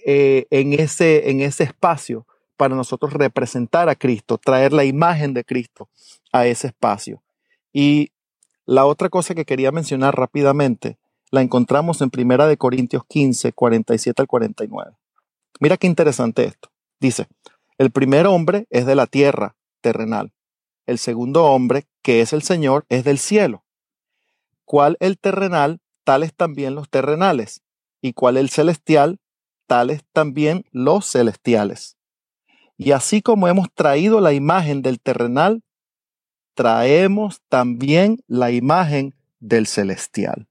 eh, en, ese, en ese espacio para nosotros representar a Cristo, traer la imagen de Cristo a ese espacio. Y la otra cosa que quería mencionar rápidamente la encontramos en Primera de Corintios 15, 47 al 49. Mira qué interesante esto. Dice, el primer hombre es de la tierra, terrenal. el segundo hombre, que es el Señor, es del cielo. ¿Cuál el terrenal? Tales también los terrenales. ¿Y cuál el celestial? Tales también los celestiales. Y así como hemos traído la imagen del terrenal, traemos también la imagen del celestial.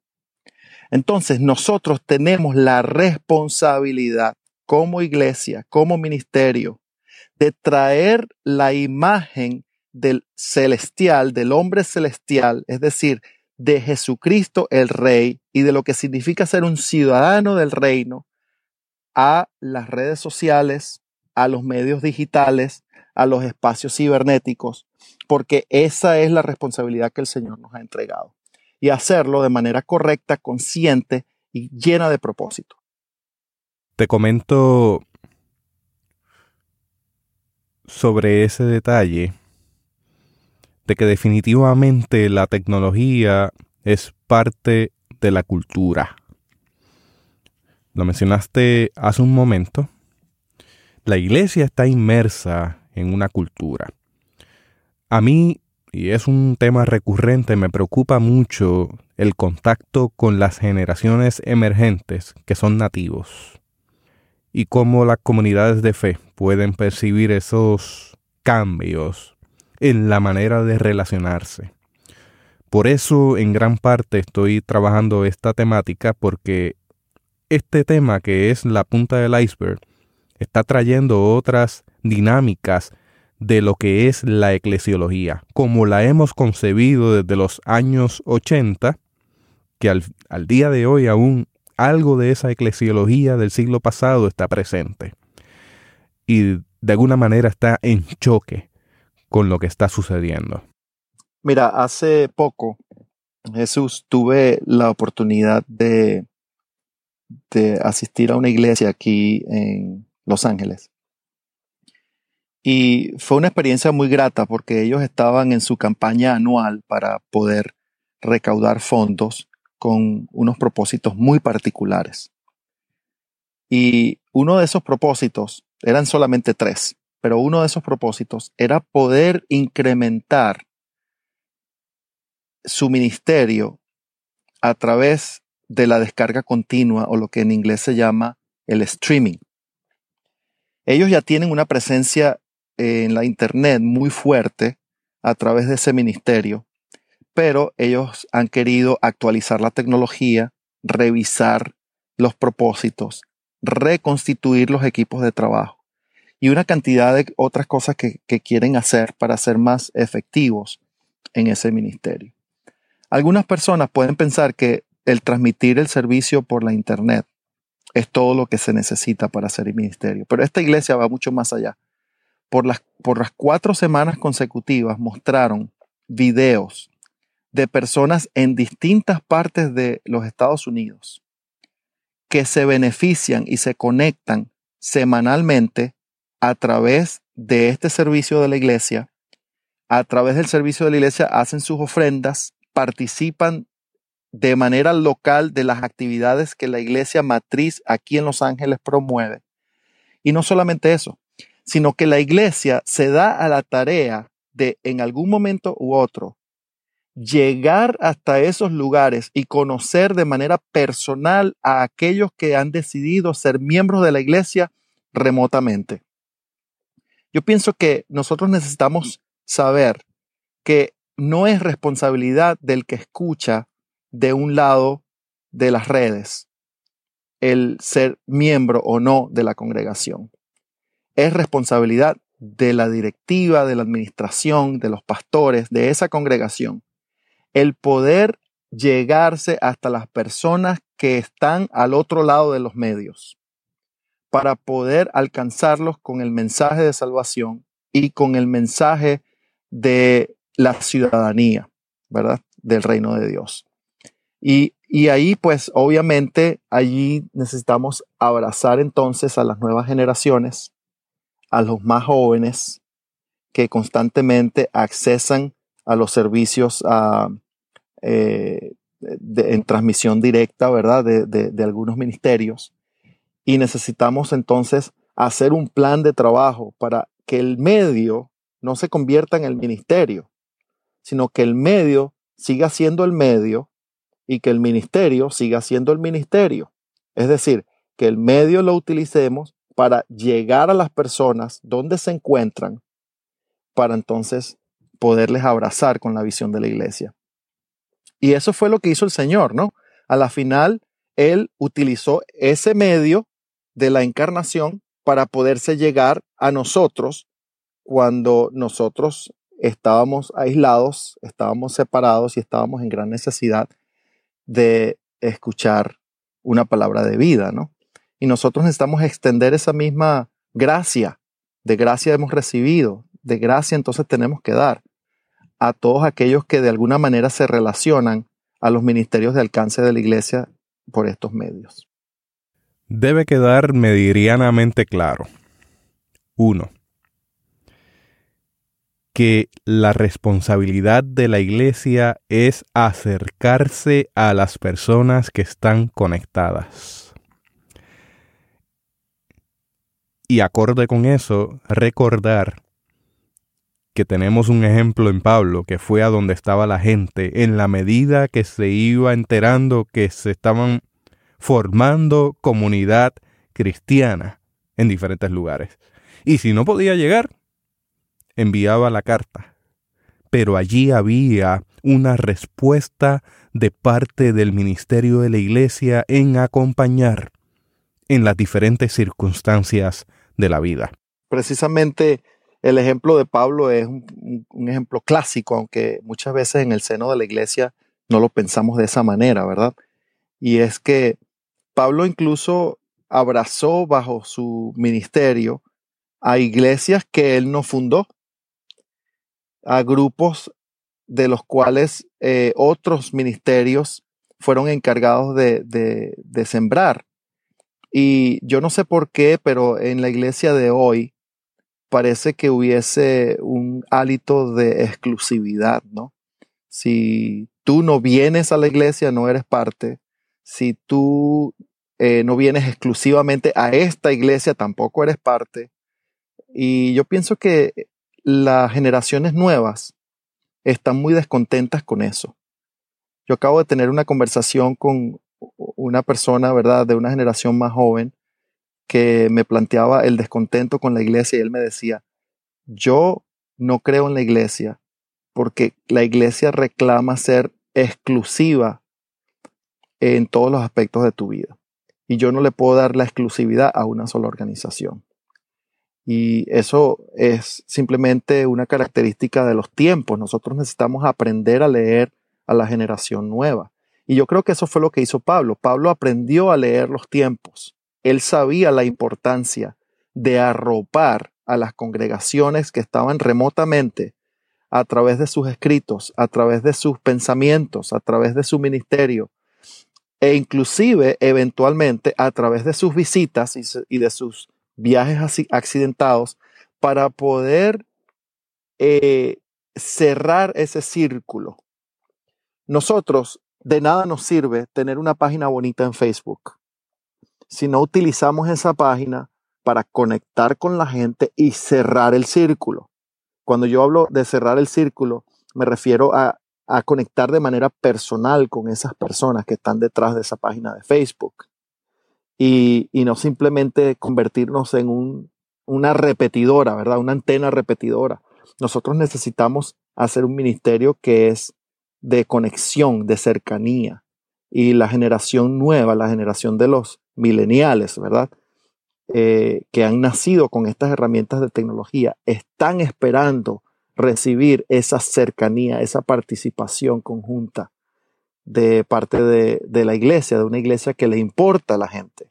Entonces nosotros tenemos la responsabilidad como iglesia, como ministerio, de traer la imagen del celestial, del hombre celestial, es decir, de Jesucristo el Rey y de lo que significa ser un ciudadano del reino a las redes sociales, a los medios digitales, a los espacios cibernéticos, porque esa es la responsabilidad que el Señor nos ha entregado. Y hacerlo de manera correcta, consciente y llena de propósito. Te comento sobre ese detalle de que definitivamente la tecnología es parte de la cultura. Lo mencionaste hace un momento. La iglesia está inmersa en una cultura. A mí, y es un tema recurrente, me preocupa mucho el contacto con las generaciones emergentes que son nativos y cómo las comunidades de fe pueden percibir esos cambios en la manera de relacionarse. Por eso en gran parte estoy trabajando esta temática porque este tema que es la punta del iceberg está trayendo otras dinámicas de lo que es la eclesiología, como la hemos concebido desde los años 80, que al, al día de hoy aún algo de esa eclesiología del siglo pasado está presente y de alguna manera está en choque con lo que está sucediendo. Mira, hace poco, Jesús, tuve la oportunidad de, de asistir a una iglesia aquí en Los Ángeles. Y fue una experiencia muy grata porque ellos estaban en su campaña anual para poder recaudar fondos con unos propósitos muy particulares. Y uno de esos propósitos, eran solamente tres, pero uno de esos propósitos era poder incrementar su ministerio a través de la descarga continua o lo que en inglés se llama el streaming. Ellos ya tienen una presencia en la internet muy fuerte a través de ese ministerio pero ellos han querido actualizar la tecnología, revisar los propósitos, reconstituir los equipos de trabajo y una cantidad de otras cosas que, quieren hacer para ser más efectivos en ese ministerio. Algunas personas pueden pensar que el transmitir el servicio por la Internet es todo lo que se necesita para hacer el ministerio, pero esta iglesia va mucho más allá. Por las, por las cuatro semanas consecutivas mostraron videos de personas en distintas partes de los Estados Unidos que se benefician y se conectan semanalmente a través de este servicio de la iglesia. A través del servicio de la iglesia hacen sus ofrendas, participan de manera local de las actividades que la iglesia matriz aquí en Los Ángeles promueve. Y no solamente eso, sino que la iglesia se da a la tarea de en algún momento u otro llegar hasta esos lugares y conocer de manera personal a aquellos que han decidido ser miembros de la iglesia remotamente. Yo pienso que nosotros necesitamos saber que no es responsabilidad del que escucha de un lado de las redes el ser miembro o no de la congregación. Es responsabilidad de la directiva, de la administración, de los pastores, de esa congregación, el poder llegarse hasta las personas que están al otro lado de los medios para poder alcanzarlos con el mensaje de salvación y con el mensaje de la ciudadanía, ¿verdad? Del reino de Dios. Y, y ahí, pues, obviamente, allí necesitamos abrazar entonces a las nuevas generaciones, a los más jóvenes que constantemente accesan a los servicios eh, en transmisión directa, ¿verdad? De, algunos ministerios. Y necesitamos entonces hacer un plan de trabajo para que el medio no se convierta en el ministerio, sino que el medio siga siendo el medio y que el ministerio siga siendo el ministerio. Es decir, que el medio lo utilicemos para llegar a las personas donde se encuentran, para entonces poderles abrazar con la visión de la iglesia. Y eso fue lo que hizo el Señor, ¿no? A la final, Él utilizó ese medio de la encarnación para poderse llegar a nosotros cuando nosotros estábamos aislados, estábamos separados y estábamos en gran necesidad de escuchar una palabra de vida, ¿no? Y nosotros necesitamos extender esa misma gracia, de gracia hemos recibido, de gracia entonces tenemos que dar a todos aquellos que de alguna manera se relacionan a los ministerios de alcance de la iglesia por estos medios. Debe quedar medianamente claro. Uno, que la responsabilidad de la iglesia es acercarse a las personas que están conectadas. Y acorde con eso, recordar que tenemos un ejemplo en Pablo, que fue a donde estaba la gente, en la medida que se iba enterando que se estaban formando comunidad cristiana en diferentes lugares. Y si no podía llegar, enviaba la carta. Pero allí había una respuesta de parte del ministerio de la iglesia en acompañar en las diferentes circunstancias de la vida. Precisamente el ejemplo de Pablo es un, ejemplo clásico, aunque muchas veces en el seno de la iglesia no lo pensamos de esa manera, ¿verdad? Y es que Pablo incluso abrazó bajo su ministerio a iglesias que él no fundó, a grupos de los cuales eh, otros ministerios fueron encargados de, de sembrar. Y yo no sé por qué, pero en la iglesia de hoy, parece que hubiese un hálito de exclusividad, ¿no? Si tú no vienes a la iglesia, no eres parte. Si tú eh, no vienes exclusivamente a esta iglesia, tampoco eres parte. Y yo pienso que las generaciones nuevas están muy descontentas con eso. Yo acabo de tener una conversación con una persona, ¿verdad?, de una generación más joven, que me planteaba el descontento con la iglesia y él me decía, yo no creo en la iglesia porque la iglesia reclama ser exclusiva en todos los aspectos de tu vida. Y yo no le puedo dar la exclusividad a una sola organización. Y eso es simplemente una característica de los tiempos. Nosotros necesitamos aprender a leer a la generación nueva. Y yo creo que eso fue lo que hizo Pablo. Pablo aprendió a leer los tiempos. Él sabía la importancia de arropar a las congregaciones que estaban remotamente a través de sus escritos, a través de sus pensamientos, a través de su ministerio e inclusive eventualmente a través de sus visitas y, de sus viajes accidentados para poder eh, cerrar ese círculo. Nosotros de nada nos sirve tener una página bonita en Facebook si no utilizamos esa página para conectar con la gente y cerrar el círculo. Cuando yo hablo de cerrar el círculo, me refiero a, conectar de manera personal con esas personas que están detrás de esa página de Facebook. Y, no simplemente convertirnos en una repetidora, ¿verdad? Una antena repetidora. Nosotros necesitamos hacer un ministerio que es de conexión, de cercanía. Y la generación nueva, la generación de los mileniales, ¿verdad? Eh, que han nacido con estas herramientas de tecnología, están esperando recibir esa cercanía, esa participación conjunta de parte de, de, la iglesia, de una iglesia que le importa a la gente,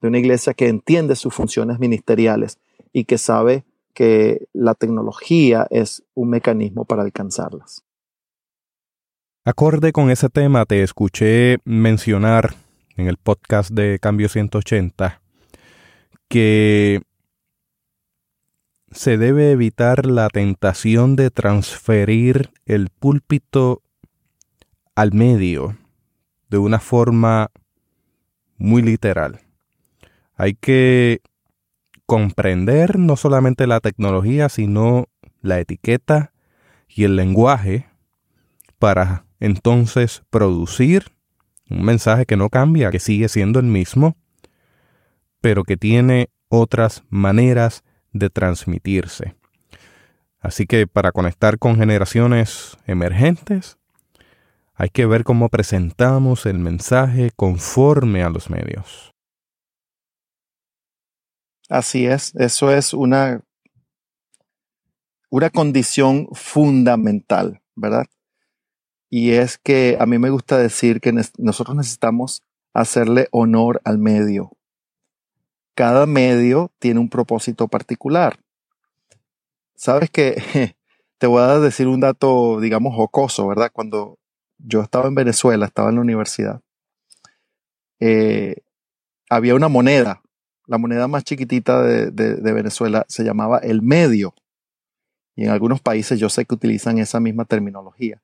de una iglesia que entiende sus funciones ministeriales y que sabe que la tecnología es un mecanismo para alcanzarlas. Acorde con ese tema, te escuché mencionar en el podcast de Cambio 180 que se debe evitar la tentación de transferir el púlpito al medio de una forma muy literal. Hay que comprender no solamente la tecnología, sino la etiqueta y el lenguaje para entonces producir un mensaje que no cambia, que sigue siendo el mismo, pero que tiene otras maneras de transmitirse. Así que para conectar con generaciones emergentes, hay que ver cómo presentamos el mensaje conforme a los medios. Así es, eso es una, una condición fundamental, ¿verdad? Y es que a mí me gusta decir que nosotros necesitamos hacerle honor al medio. Cada medio tiene un propósito particular. Sabes que te voy a decir un dato, digamos, jocoso, ¿verdad? Cuando yo estaba en Venezuela, estaba en la universidad, eh, había una moneda la moneda más chiquitita de, Venezuela se llamaba el medio. Y en algunos países yo sé que utilizan esa misma terminología.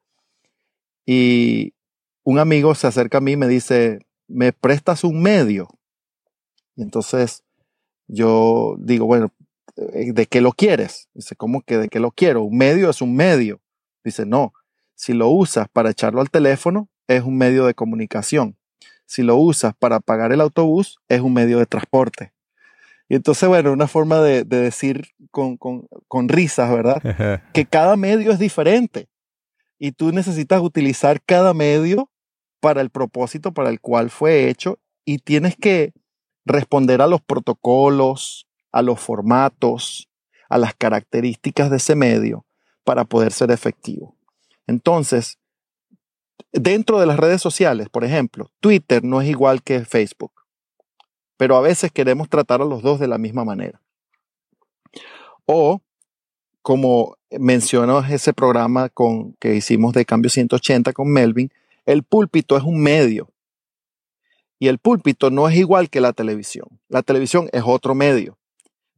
Y un amigo se acerca a mí y me dice, ¿me prestas un medio? Y entonces yo digo, bueno, eh, ¿de qué lo quieres? Dice, ¿cómo que de qué lo quiero? Un medio es un medio. Dice, no, si lo usas para echarlo al teléfono, es un medio de comunicación. Si lo usas para pagar el autobús, es un medio de transporte. Y entonces, bueno, una forma de, decir con, risas, ¿verdad? que cada medio es diferente y tú necesitas utilizar cada medio para el propósito para el cual fue hecho y tienes que responder a los protocolos, a los formatos, a las características de ese medio para poder ser efectivo. Entonces, dentro de las redes sociales, por ejemplo, Twitter no es igual que Facebook pero a veces queremos tratar a los dos de la misma manera. O, como mencionó ese programa con, que hicimos de Cambio 180 con Melvin, el púlpito es un medio. Y el púlpito no es igual que la televisión. La televisión es otro medio.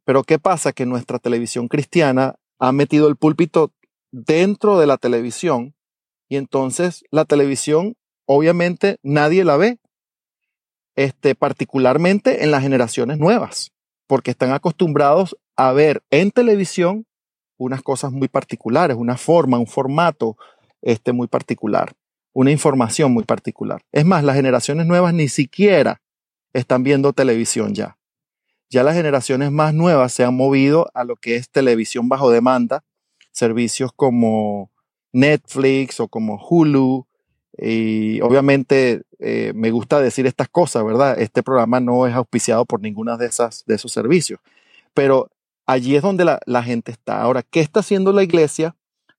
Pero ¿qué pasa? Que nuestra televisión cristiana ha metido el púlpito dentro de la televisión y entonces la televisión obviamente nadie la ve este, particularmente en las generaciones nuevas, porque están acostumbrados a ver en televisión unas cosas muy particulares, una forma, un formato este, muy particular, una información muy particular. Es más, las generaciones nuevas ni siquiera están viendo televisión ya. Ya las generaciones más nuevas se han movido a lo que es televisión bajo demanda, servicios como Netflix o como Hulu, y obviamente eh, me gusta decir estas cosas, ¿verdad? Este programa no es auspiciado por ninguna de, esas, de esos servicios, pero allí es donde la, gente está. Ahora, ¿qué está haciendo la iglesia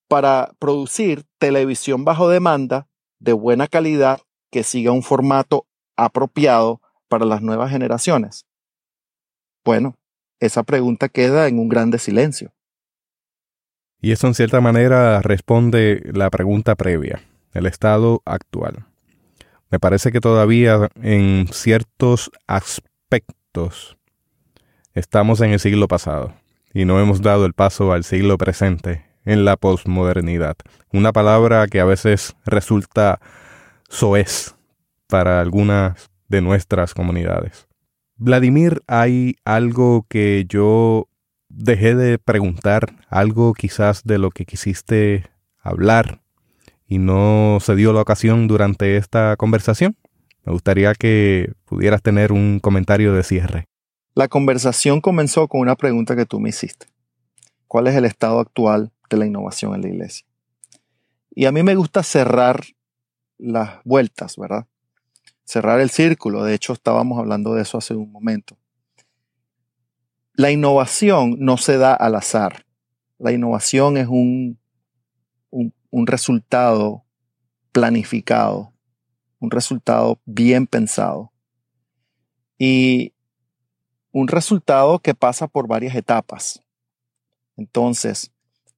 para producir televisión bajo demanda de buena calidad que siga un formato apropiado para las nuevas generaciones? Bueno, esa pregunta queda en un grande silencio. Y eso en cierta manera responde la pregunta previa el estado actual. Me parece que todavía en ciertos aspectos estamos en el siglo pasado y no hemos dado el paso al siglo presente en la posmodernidad. Una palabra que a veces resulta soez para algunas de nuestras comunidades. Vladimir, hay algo que yo dejé de preguntar, algo quizás de lo que quisiste hablar y no se dio la ocasión durante esta conversación. Me gustaría que pudieras tener un comentario de cierre. La conversación comenzó con una pregunta que tú me hiciste. ¿Cuál es el estado actual de la innovación en la iglesia? Y a mí me gusta cerrar las vueltas, ¿verdad? Cerrar el círculo. De hecho, estábamos hablando de eso hace un momento. La innovación no se da al azar. La innovación es un un resultado planificado, un resultado bien pensado y un resultado que pasa por varias etapas. Entonces,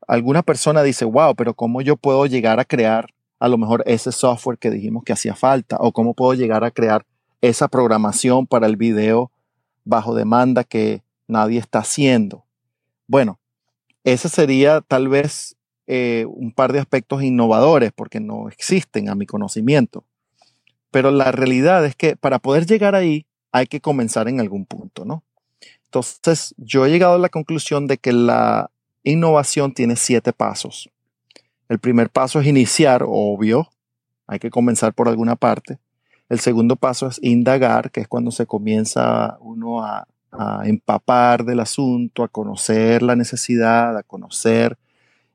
alguna persona dice, wow, pero ¿cómo yo puedo llegar a crear a lo mejor ese software que dijimos que hacía falta? ¿O cómo puedo llegar a crear esa programación para el video bajo demanda que nadie está haciendo? Bueno, ese sería tal vez eh, un par de aspectos innovadores porque no existen a mi conocimiento. Pero la realidad es que para poder llegar ahí hay que comenzar en algún punto, ¿no? Entonces, yo he llegado a la conclusión de que la innovación tiene siete pasos. El primer paso es iniciar, obvio, hay que comenzar por alguna parte. El segundo paso es indagar, que es cuando se comienza uno a, empapar del asunto, a conocer la necesidad, a conocer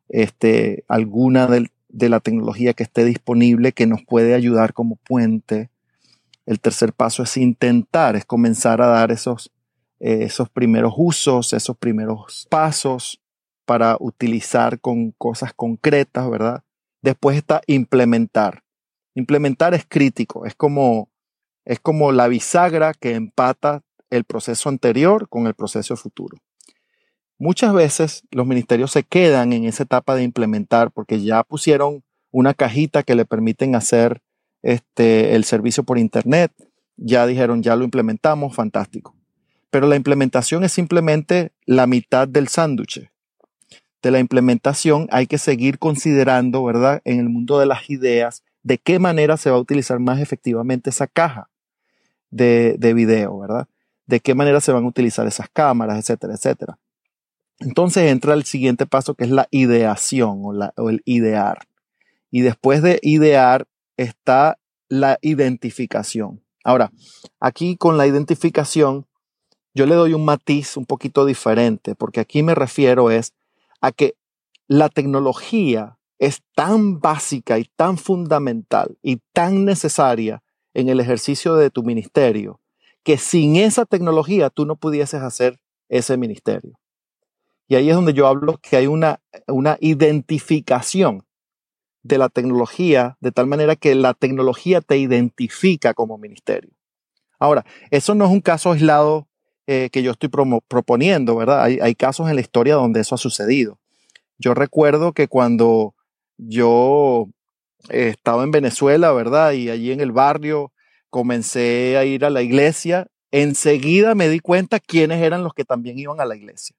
este, alguna de la tecnología que esté disponible que nos puede ayudar como puente. El tercer paso es intentar, es comenzar a dar esos, eh, esos primeros usos, esos primeros pasos para utilizar con cosas concretas, ¿verdad? Después está implementar. Implementar es crítico, es como, es como la bisagra que empata el proceso anterior con el proceso futuro. Muchas veces los ministerios se quedan en esa etapa de implementar porque ya pusieron una cajita que le permiten hacer este, el servicio por internet, ya dijeron, ya lo implementamos, fantástico. Pero la implementación es simplemente la mitad del sándwich. De la implementación hay que seguir considerando, ¿verdad? En el mundo de las ideas, de qué manera se va a utilizar más efectivamente esa caja de, video, ¿verdad? De qué manera se van a utilizar esas cámaras, etcétera, etcétera. Entonces entra el siguiente paso que es la ideación o, o el idear. Y después de idear está la identificación. Ahora, aquí con la identificación, yo le doy un matiz un poquito diferente, porque aquí me refiero es a que la tecnología es tan básica y tan fundamental y tan necesaria en el ejercicio de tu ministerio, que sin esa tecnología tú no pudieses hacer ese ministerio. Y ahí es donde yo hablo que hay una, una identificación de la tecnología, de tal manera que la tecnología te identifica como ministerio. Ahora, eso no es un caso aislado eh, que yo estoy proponiendo, ¿verdad? Hay, casos en la historia donde eso ha sucedido. Yo recuerdo que cuando yo eh, estaba en Venezuela, ¿verdad? Y allí en el barrio comencé a ir a la iglesia. Enseguida me di cuenta quiénes eran los que también iban a la iglesia.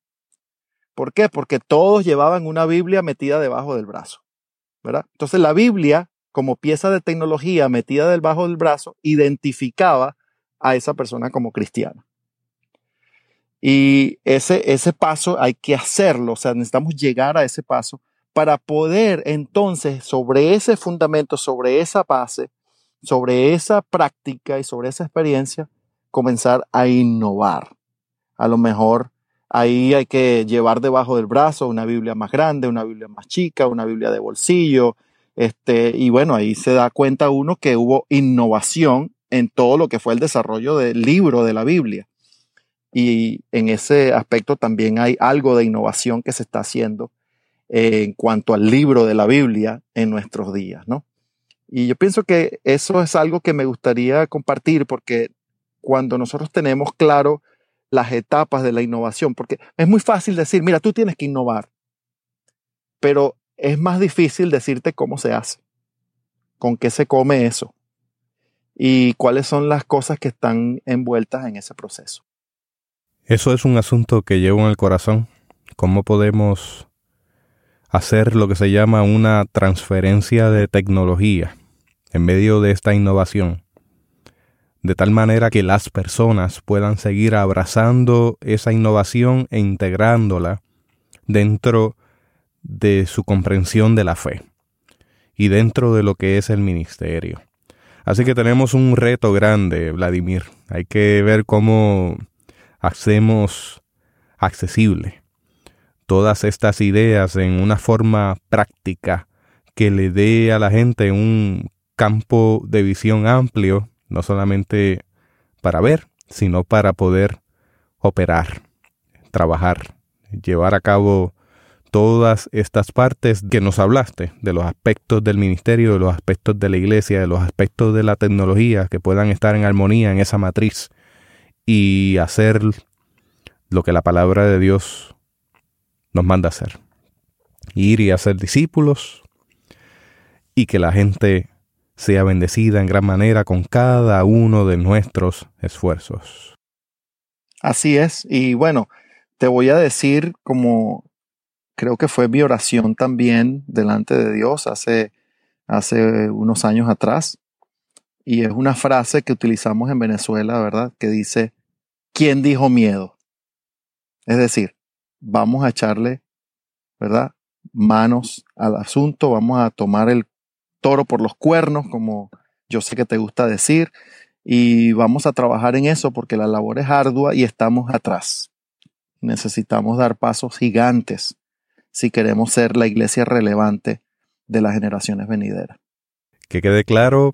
¿Por qué? Porque todos llevaban una Biblia metida debajo del brazo, ¿verdad? Entonces la Biblia, como pieza de tecnología metida debajo del brazo, identificaba a esa persona como cristiana. Y ese, ese paso hay que hacerlo, o sea, necesitamos llegar a ese paso para poder entonces sobre ese fundamento, sobre esa base, sobre esa práctica y sobre esa experiencia, comenzar a innovar. A lo mejor ahí hay que llevar debajo del brazo una Biblia más grande, una Biblia más chica, una Biblia de bolsillo, este, y bueno, ahí se da cuenta uno que hubo innovación en todo lo que fue el desarrollo del libro de la Biblia. Y en ese aspecto también hay algo de innovación que se está haciendo en cuanto al libro de la Biblia en nuestros días, ¿no? Y yo pienso que eso es algo que me gustaría compartir porque cuando nosotros tenemos claro las etapas de la innovación, porque es muy fácil decir, mira, tú tienes que innovar, pero es más difícil decirte cómo se hace, con qué se come eso y cuáles son las cosas que están envueltas en ese proceso. Eso es un asunto que llevo en el corazón. ¿Cómo podemos hacer lo que se llama una transferencia de tecnología en medio de esta innovación, de tal manera que las personas puedan seguir abrazando esa innovación e integrándola dentro de su comprensión de la fe y dentro de lo que es el ministerio. Así que tenemos un reto grande, Vladimir. Hay que ver cómo hacemos accesible todas estas ideas en una forma práctica que le dé a la gente un campo de visión amplio, no solamente para ver, sino para poder operar, trabajar, llevar a cabo todas estas partes que nos hablaste, de los aspectos del ministerio, de los aspectos de la iglesia, de los aspectos de la tecnología que puedan estar en armonía en esa matriz y hacer lo que la palabra de Dios nos manda hacer. Ir y hacer discípulos y que la gente sea bendecida en gran manera con cada uno de nuestros esfuerzos. Así es. Y bueno, te voy a decir como creo que fue mi oración también delante de Dios hace, hace unos años atrás. Y es una frase que utilizamos en Venezuela, ¿verdad? Que dice, ¿quién dijo miedo? Es decir, vamos a echarle ¿verdad? Manos al asunto, vamos a tomar el toro por los cuernos, como yo sé que te gusta decir, y vamos a trabajar en eso porque la labor es ardua y estamos atrás. Necesitamos dar pasos gigantes si queremos ser la iglesia relevante de las generaciones venideras. Que quede claro,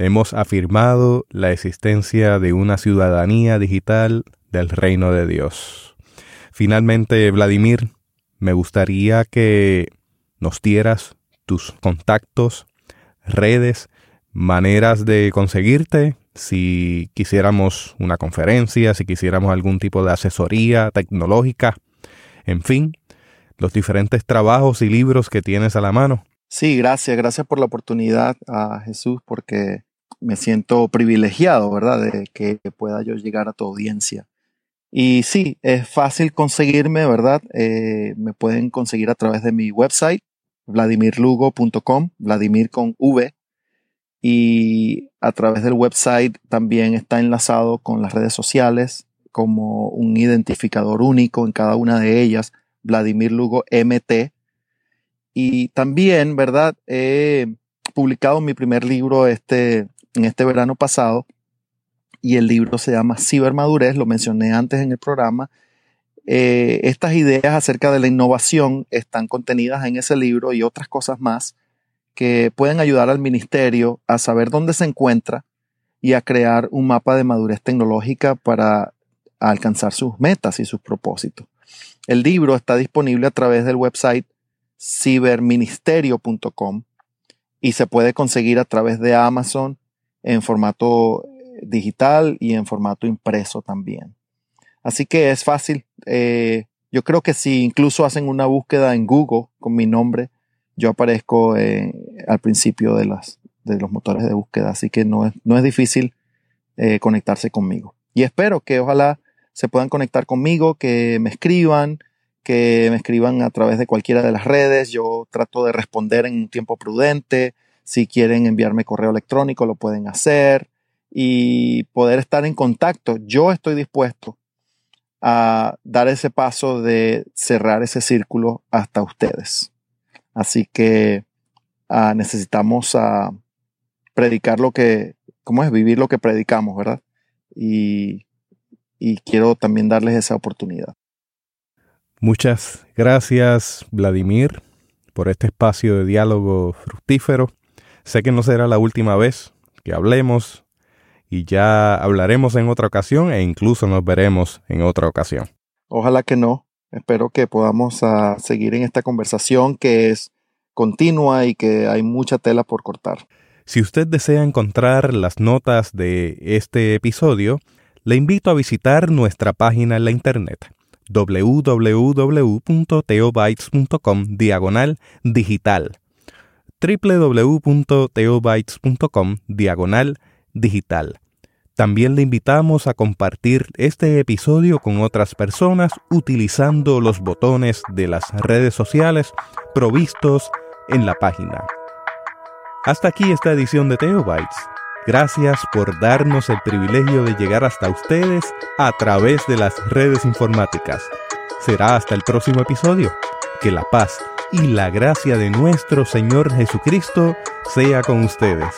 hemos afirmado la existencia de una ciudadanía digital del reino de Dios. Finalmente, Vladimir, me gustaría que nos dieras tus contactos, redes, maneras de conseguirte, si quisiéramos una conferencia, si quisiéramos algún tipo de asesoría tecnológica, en fin, los diferentes trabajos y libros que tienes a la mano. Sí, gracias, gracias por la oportunidad a Jesús, porque me siento privilegiado, ¿verdad?, de que pueda yo llegar a tu audiencia. Y sí, es fácil conseguirme, ¿verdad? Eh, me pueden conseguir a través de mi website, vladimirlugo.com, Vladimir con V, y a través del website también está enlazado con las redes sociales como un identificador único en cada una de ellas, Vladimir Lugo MT. Y también, ¿verdad? He publicado mi primer libro este, en este verano pasado y el libro se llama Cibermadurez, lo mencioné antes en el programa. Eh, estas ideas acerca de la innovación están contenidas en ese libro y otras cosas más que pueden ayudar al ministerio a saber dónde se encuentra y a crear un mapa de madurez tecnológica para alcanzar sus metas y sus propósitos. El libro está disponible a través del website ciberministerio.com y se puede conseguir a través de Amazon en formato digital y en formato impreso también. Así que es fácil. Eh, yo creo que si incluso hacen una búsqueda en Google con mi nombre, yo aparezco eh, al principio de, las, de los motores de búsqueda, así que no es, no es difícil eh, conectarse conmigo. Y espero que ojalá se puedan conectar conmigo, que me escriban, que me escriban a través de cualquiera de las redes. Yo trato de responder en un tiempo prudente. Si quieren enviarme correo electrónico, lo pueden hacer y poder estar en contacto. Yo estoy dispuesto a dar ese paso de cerrar ese círculo hasta ustedes. Así que ah, necesitamos ah, predicar lo que, ¿cómo es? Vivir lo que predicamos, ¿verdad? Y, y quiero también darles esa oportunidad. Muchas gracias, Vladimir, por este espacio de diálogo fructífero. Sé que no será la última vez que hablemos y ya hablaremos en otra ocasión e incluso nos veremos en otra ocasión. Ojalá que no. Espero que podamos uh, seguir en esta conversación que es continua y que hay mucha tela por cortar. Si usted desea encontrar las notas de este episodio, le invito a visitar nuestra página en la internet www.teobytes.com diagonal digital www.teobytes.com diagonal digital también le invitamos a compartir este episodio con otras personas utilizando los botones de las redes sociales provistos en la página. Hasta aquí esta edición de Teobytes. Gracias por darnos el privilegio de llegar hasta ustedes a través de las redes informáticas. Será hasta el próximo episodio. Que la paz y la gracia de nuestro Señor Jesucristo sea con ustedes.